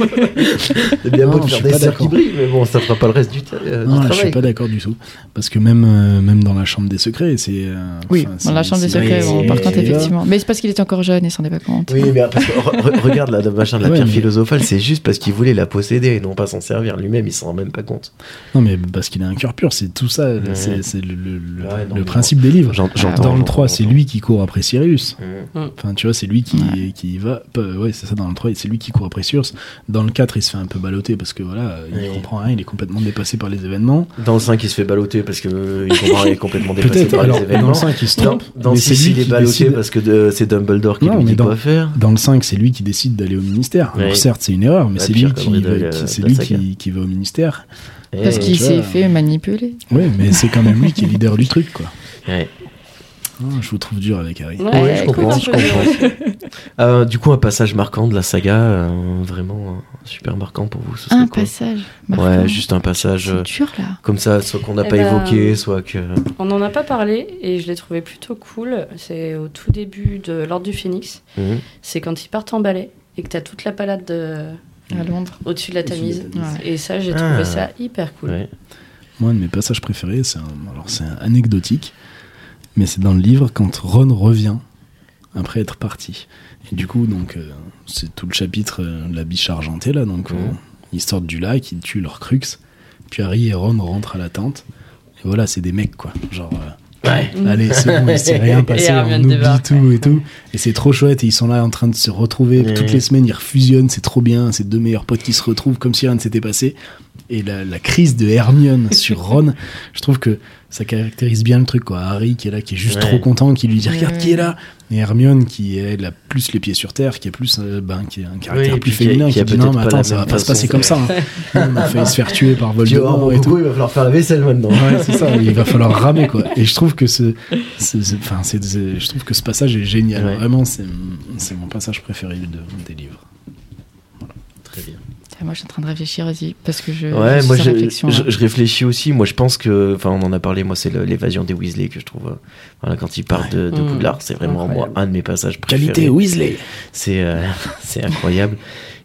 C'est bien Non, beau de je faire suis des pas cercles qui brillent, mais bon, ça fera pas le reste du, euh, du Non, là, travail. je suis pas d'accord du tout. Parce que même, euh, même dans la chambre des secrets, c'est. euh, Oui, dans la chambre des secrets, bon, par contre, effectivement. Mais c'est parce qu'il était encore jeune et s'en est pas compte. Oui, mais parce que re- re- regarde le machin de la Ouais, pierre mais- philosophale, c'est juste parce qu'il voulait la posséder et non pas s'en servir. Lui-même, il s'en rend même pas compte. Non, mais parce qu'il a un cœur pur, c'est tout ça. Ouais. C'est le, le- le- Ouais, non, le mais principe des livres. Dans le j'entends, 3, c'est lui qui court après Sirius. Mmh. Enfin, tu vois, c'est lui qui, qui va. ouais, c'est ça, dans le 3, c'est lui qui court après Sirius. Dans le 4, il se fait un peu balloter parce que voilà, il comprend rien, il est complètement dépassé par les événements. Dans le 5, il se fait balloter parce que euh, il comprend- il est complètement dépassé par alors, les dans événements. le 5, il se Dans, trompe. dans mais le c'est 6, lui il est balloté décide- parce que c'est Dumbledore qui Non, lui dit dans- quoi faire. Dans le 5, c'est lui qui décide d'aller au ministère. Alors certes, c'est une erreur, mais La c'est lui, qui, va- c'est lui qui, qui va au ministère. Parce Eh, qu'il tu s'est fait manipuler. Oui, mais c'est quand même lui qui est leader du truc, quoi. ouais. Ah, je vous trouve dur avec Harry. Ouais, Ouais, je comprends, je dur. Euh, du coup, un passage marquant de la saga, euh, vraiment euh, super marquant pour vous. Ce Un quoi passage. Ouais, marquant. juste un passage C'est dur là. comme ça, soit qu'on n'a Eh pas ben, évoqué, soit que. On n'en a pas parlé et je l'ai trouvé plutôt cool. C'est au tout début de l'Ordre du Phénix. Mhm. C'est quand ils partent en balai et que tu as toute la palade de- À Londres. au-dessus de la de Tamise. Ouais. Et ça, j'ai Ah. trouvé ça hyper cool. Ouais. Moi, un de mes passages préférés, c'est un- alors c'est anecdotique, mais c'est dans le livre quand Ron revient après être parti. Et du coup, donc, euh, c'est tout le chapitre euh, de la biche argentée là, donc euh, ils sortent du lac, ils tuent leur crux, puis Harry et Ron rentrent à la tente. Et voilà, c'est des mecs quoi, genre. Ouais. Allez, c'est bon, il s'est rien passé, on oublie débarque, tout et tout. Et c'est trop chouette, et ils sont là en train de se retrouver. Toutes les semaines, ils refusionnent, c'est trop bien. Ces deux meilleurs potes qui se retrouvent comme si rien ne s'était passé. Et la, la crise de Hermione sur Ron, je trouve que ça caractérise bien le truc, quoi. Harry qui est là, qui est juste Ouais. trop content, qui lui dit Regarde qui est là Et Hermione qui est elle a plus les pieds sur terre, qui est plus, euh, ben, qui a un caractère plus qui féminin, qui qui, a dit Non, mais attends, ça va pas se passer comme ça. hein. On a failli se faire tuer par Tu vois, Voldemort et tout. il va falloir faire la vaisselle maintenant. Ouais, c'est ça, il va falloir ramer quoi. Et je trouve que ce, ce- ce- enfin, je trouve que ce passage est génial. Ouais. Vraiment, c'est c'est mon passage préféré de, des livres. Très bien. Moi, je suis en train de réfléchir aussi parce que je. Ouais, je moi je, réflexion, je, réfléchis aussi. Moi je pense que, enfin on en a parlé, moi c'est l'évasion des Weasley que je trouve, euh, voilà, quand il parle de, de Mmh. Poudlard, c'est vraiment moi un de mes passages préférés. Qualité Weasley. C'est euh, c'est incroyable.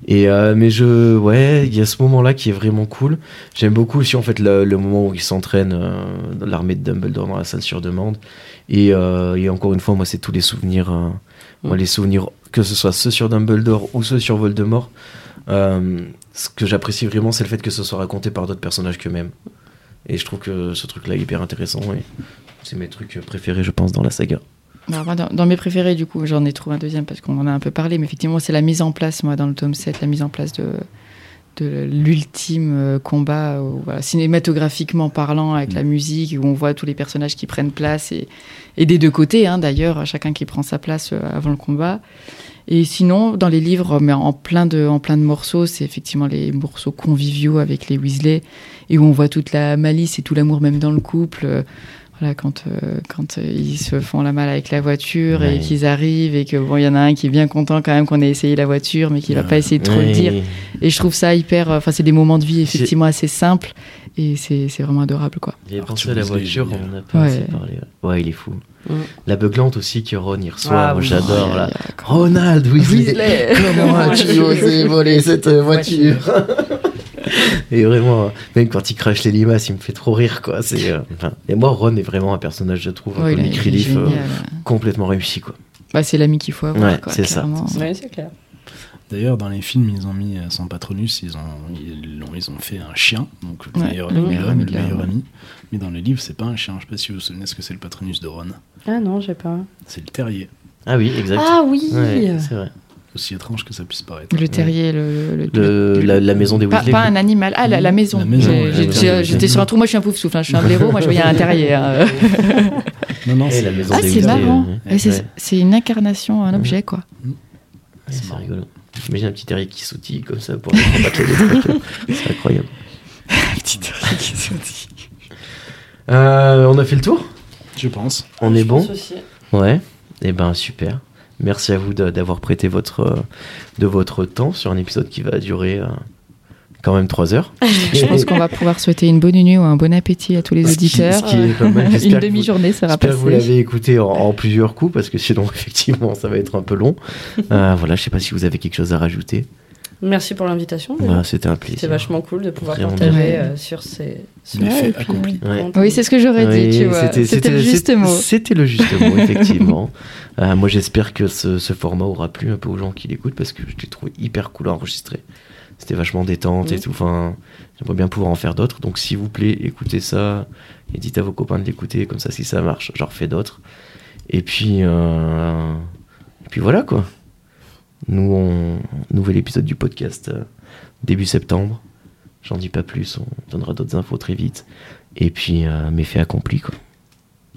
Et euh, mais je, ouais, il y a ce moment-là qui est vraiment cool. J'aime beaucoup aussi en fait le, le moment où il s'entraîne euh, dans l'armée de Dumbledore dans la salle sur demande. Et, euh, et encore une fois, moi c'est tous les souvenirs, euh, moi Mm. les souvenirs que ce soit ceux sur Dumbledore ou ceux sur Voldemort. Euh, ce que j'apprécie vraiment, c'est le fait que ce soit raconté par d'autres personnages qu'eux-mêmes. Et je trouve que ce truc-là est hyper intéressant. Et c'est mes trucs préférés, je pense, dans la saga. Alors, moi, dans, dans mes préférés, du coup, j'en ai trouvé un deuxième parce qu'on en a un peu parlé, mais effectivement, c'est la mise en place, moi, dans le tome 7, la mise en place de, de l'ultime euh, combat, euh, voilà, cinématographiquement parlant, avec la musique, où on voit tous les personnages qui prennent place, et, et des deux côtés, hein, d'ailleurs, chacun qui prend sa place euh, avant le combat. Et sinon, dans les livres, mais en plein de, en plein de morceaux, c'est effectivement les morceaux conviviaux avec les Weasley, et où on voit toute la malice et tout l'amour même dans le couple. Voilà, quand, euh, quand euh, ils se font la malle avec la voiture Ouais. et qu'ils arrivent et que bon, il y en a un qui est bien content quand même qu'on ait essayé la voiture, mais qui va pas essayer de trop le dire. Et je trouve ça hyper. euh, Enfin, c'est des moments de vie effectivement assez simples et c'est c'est vraiment adorable, quoi. J'ai pensé à la voiture, on en a pas Ouais. assez parlé. Ouais, il est fou. Mm. La beuglante aussi que Ron y reçoit, Ah moi j'adore. Oh, là. Ronald Weasley, comment as-tu osé voler cette voiture Et vraiment, même quand il crache les limaces, il me fait trop rire, quoi. C'est, euh, et moi, Ron est vraiment un personnage, je trouve, Ouais, comme Relief, euh, complètement réussi, quoi. Bah, c'est l'ami qu'il faut avoir, Ouais, quoi, c'est ça, clairement. c'est ça. Ouais, c'est clair. D'ailleurs, dans les films, ils ont mis euh, son patronus, ils ont, ils, l'ont- ils ont fait un chien, donc le Ouais, meilleur, le meilleur ami le de l'homme. meilleur ami. Mais dans le livre, c'est pas un chien. Je sais pas si vous vous souvenez ce que c'est le patronus de Ron. Ah non, j'ai pas. C'est le terrier. Ah oui, exact. Ah oui Ouais, c'est vrai. Aussi étrange que ça puisse paraître. Le terrier, le, le- Le- la, la maison des Pas, Weasley. pas un animal. Ah, la, la maison. Ouais, maison. J'étais sur un trou. Moi, je suis un pouf souffle. Je suis un blaireau. Moi, je voyais un terrier. hein. Non, non, c'est la maison Ah, des c'est marrant. euh, Ouais, c'est une incarnation, un objet, quoi. Ouais, C'est rigolo. J'imagine un petit terrier qui sautille comme ça pour combattre les trucs. C'est incroyable. Petit terrier qui sautille. Euh, on a fait le tour? Je pense. On est Je bon? Ouais. Eh ben super. Merci à vous d'avoir prêté votre, euh, de votre temps sur un épisode qui va durer euh, quand même 3 heures. Je pense qu'on va pouvoir souhaiter une bonne nuit ou un bon appétit à tous les Ce qui- auditeurs. ce qui est pas mal. Une demi-journée sera J'espère que vous l'avez écouté en, en plusieurs coups parce que sinon effectivement ça va être un peu long. Euh, voilà, je sais pas si vous avez quelque chose à rajouter. Merci pour l'invitation. Bah, C'était un plaisir. C'est vachement cool de pouvoir Vraiment partager euh, sur ces. Ouais, accompli. Ouais. Oui, c'est ce que j'aurais Oui, dit, tu vois. C'était le juste c'était- mot. C'était le juste mot, effectivement. Euh, moi, j'espère que ce, ce format aura plu un peu aux gens qui l'écoutent parce que je l'ai trouvé hyper cool à enregistrer. C'était vachement détente et tout. Enfin, j'aimerais bien pouvoir en faire d'autres. Donc, s'il vous plaît, écoutez ça et dites à vos copains de l'écouter. Comme ça, si ça marche, j'en refais d'autres. Et puis, euh, et puis voilà quoi. Nous, on nouvel épisode du podcast euh, début septembre. J'en dis pas plus. On donnera d'autres infos très vite. Et puis, euh, mes faits accomplis quoi.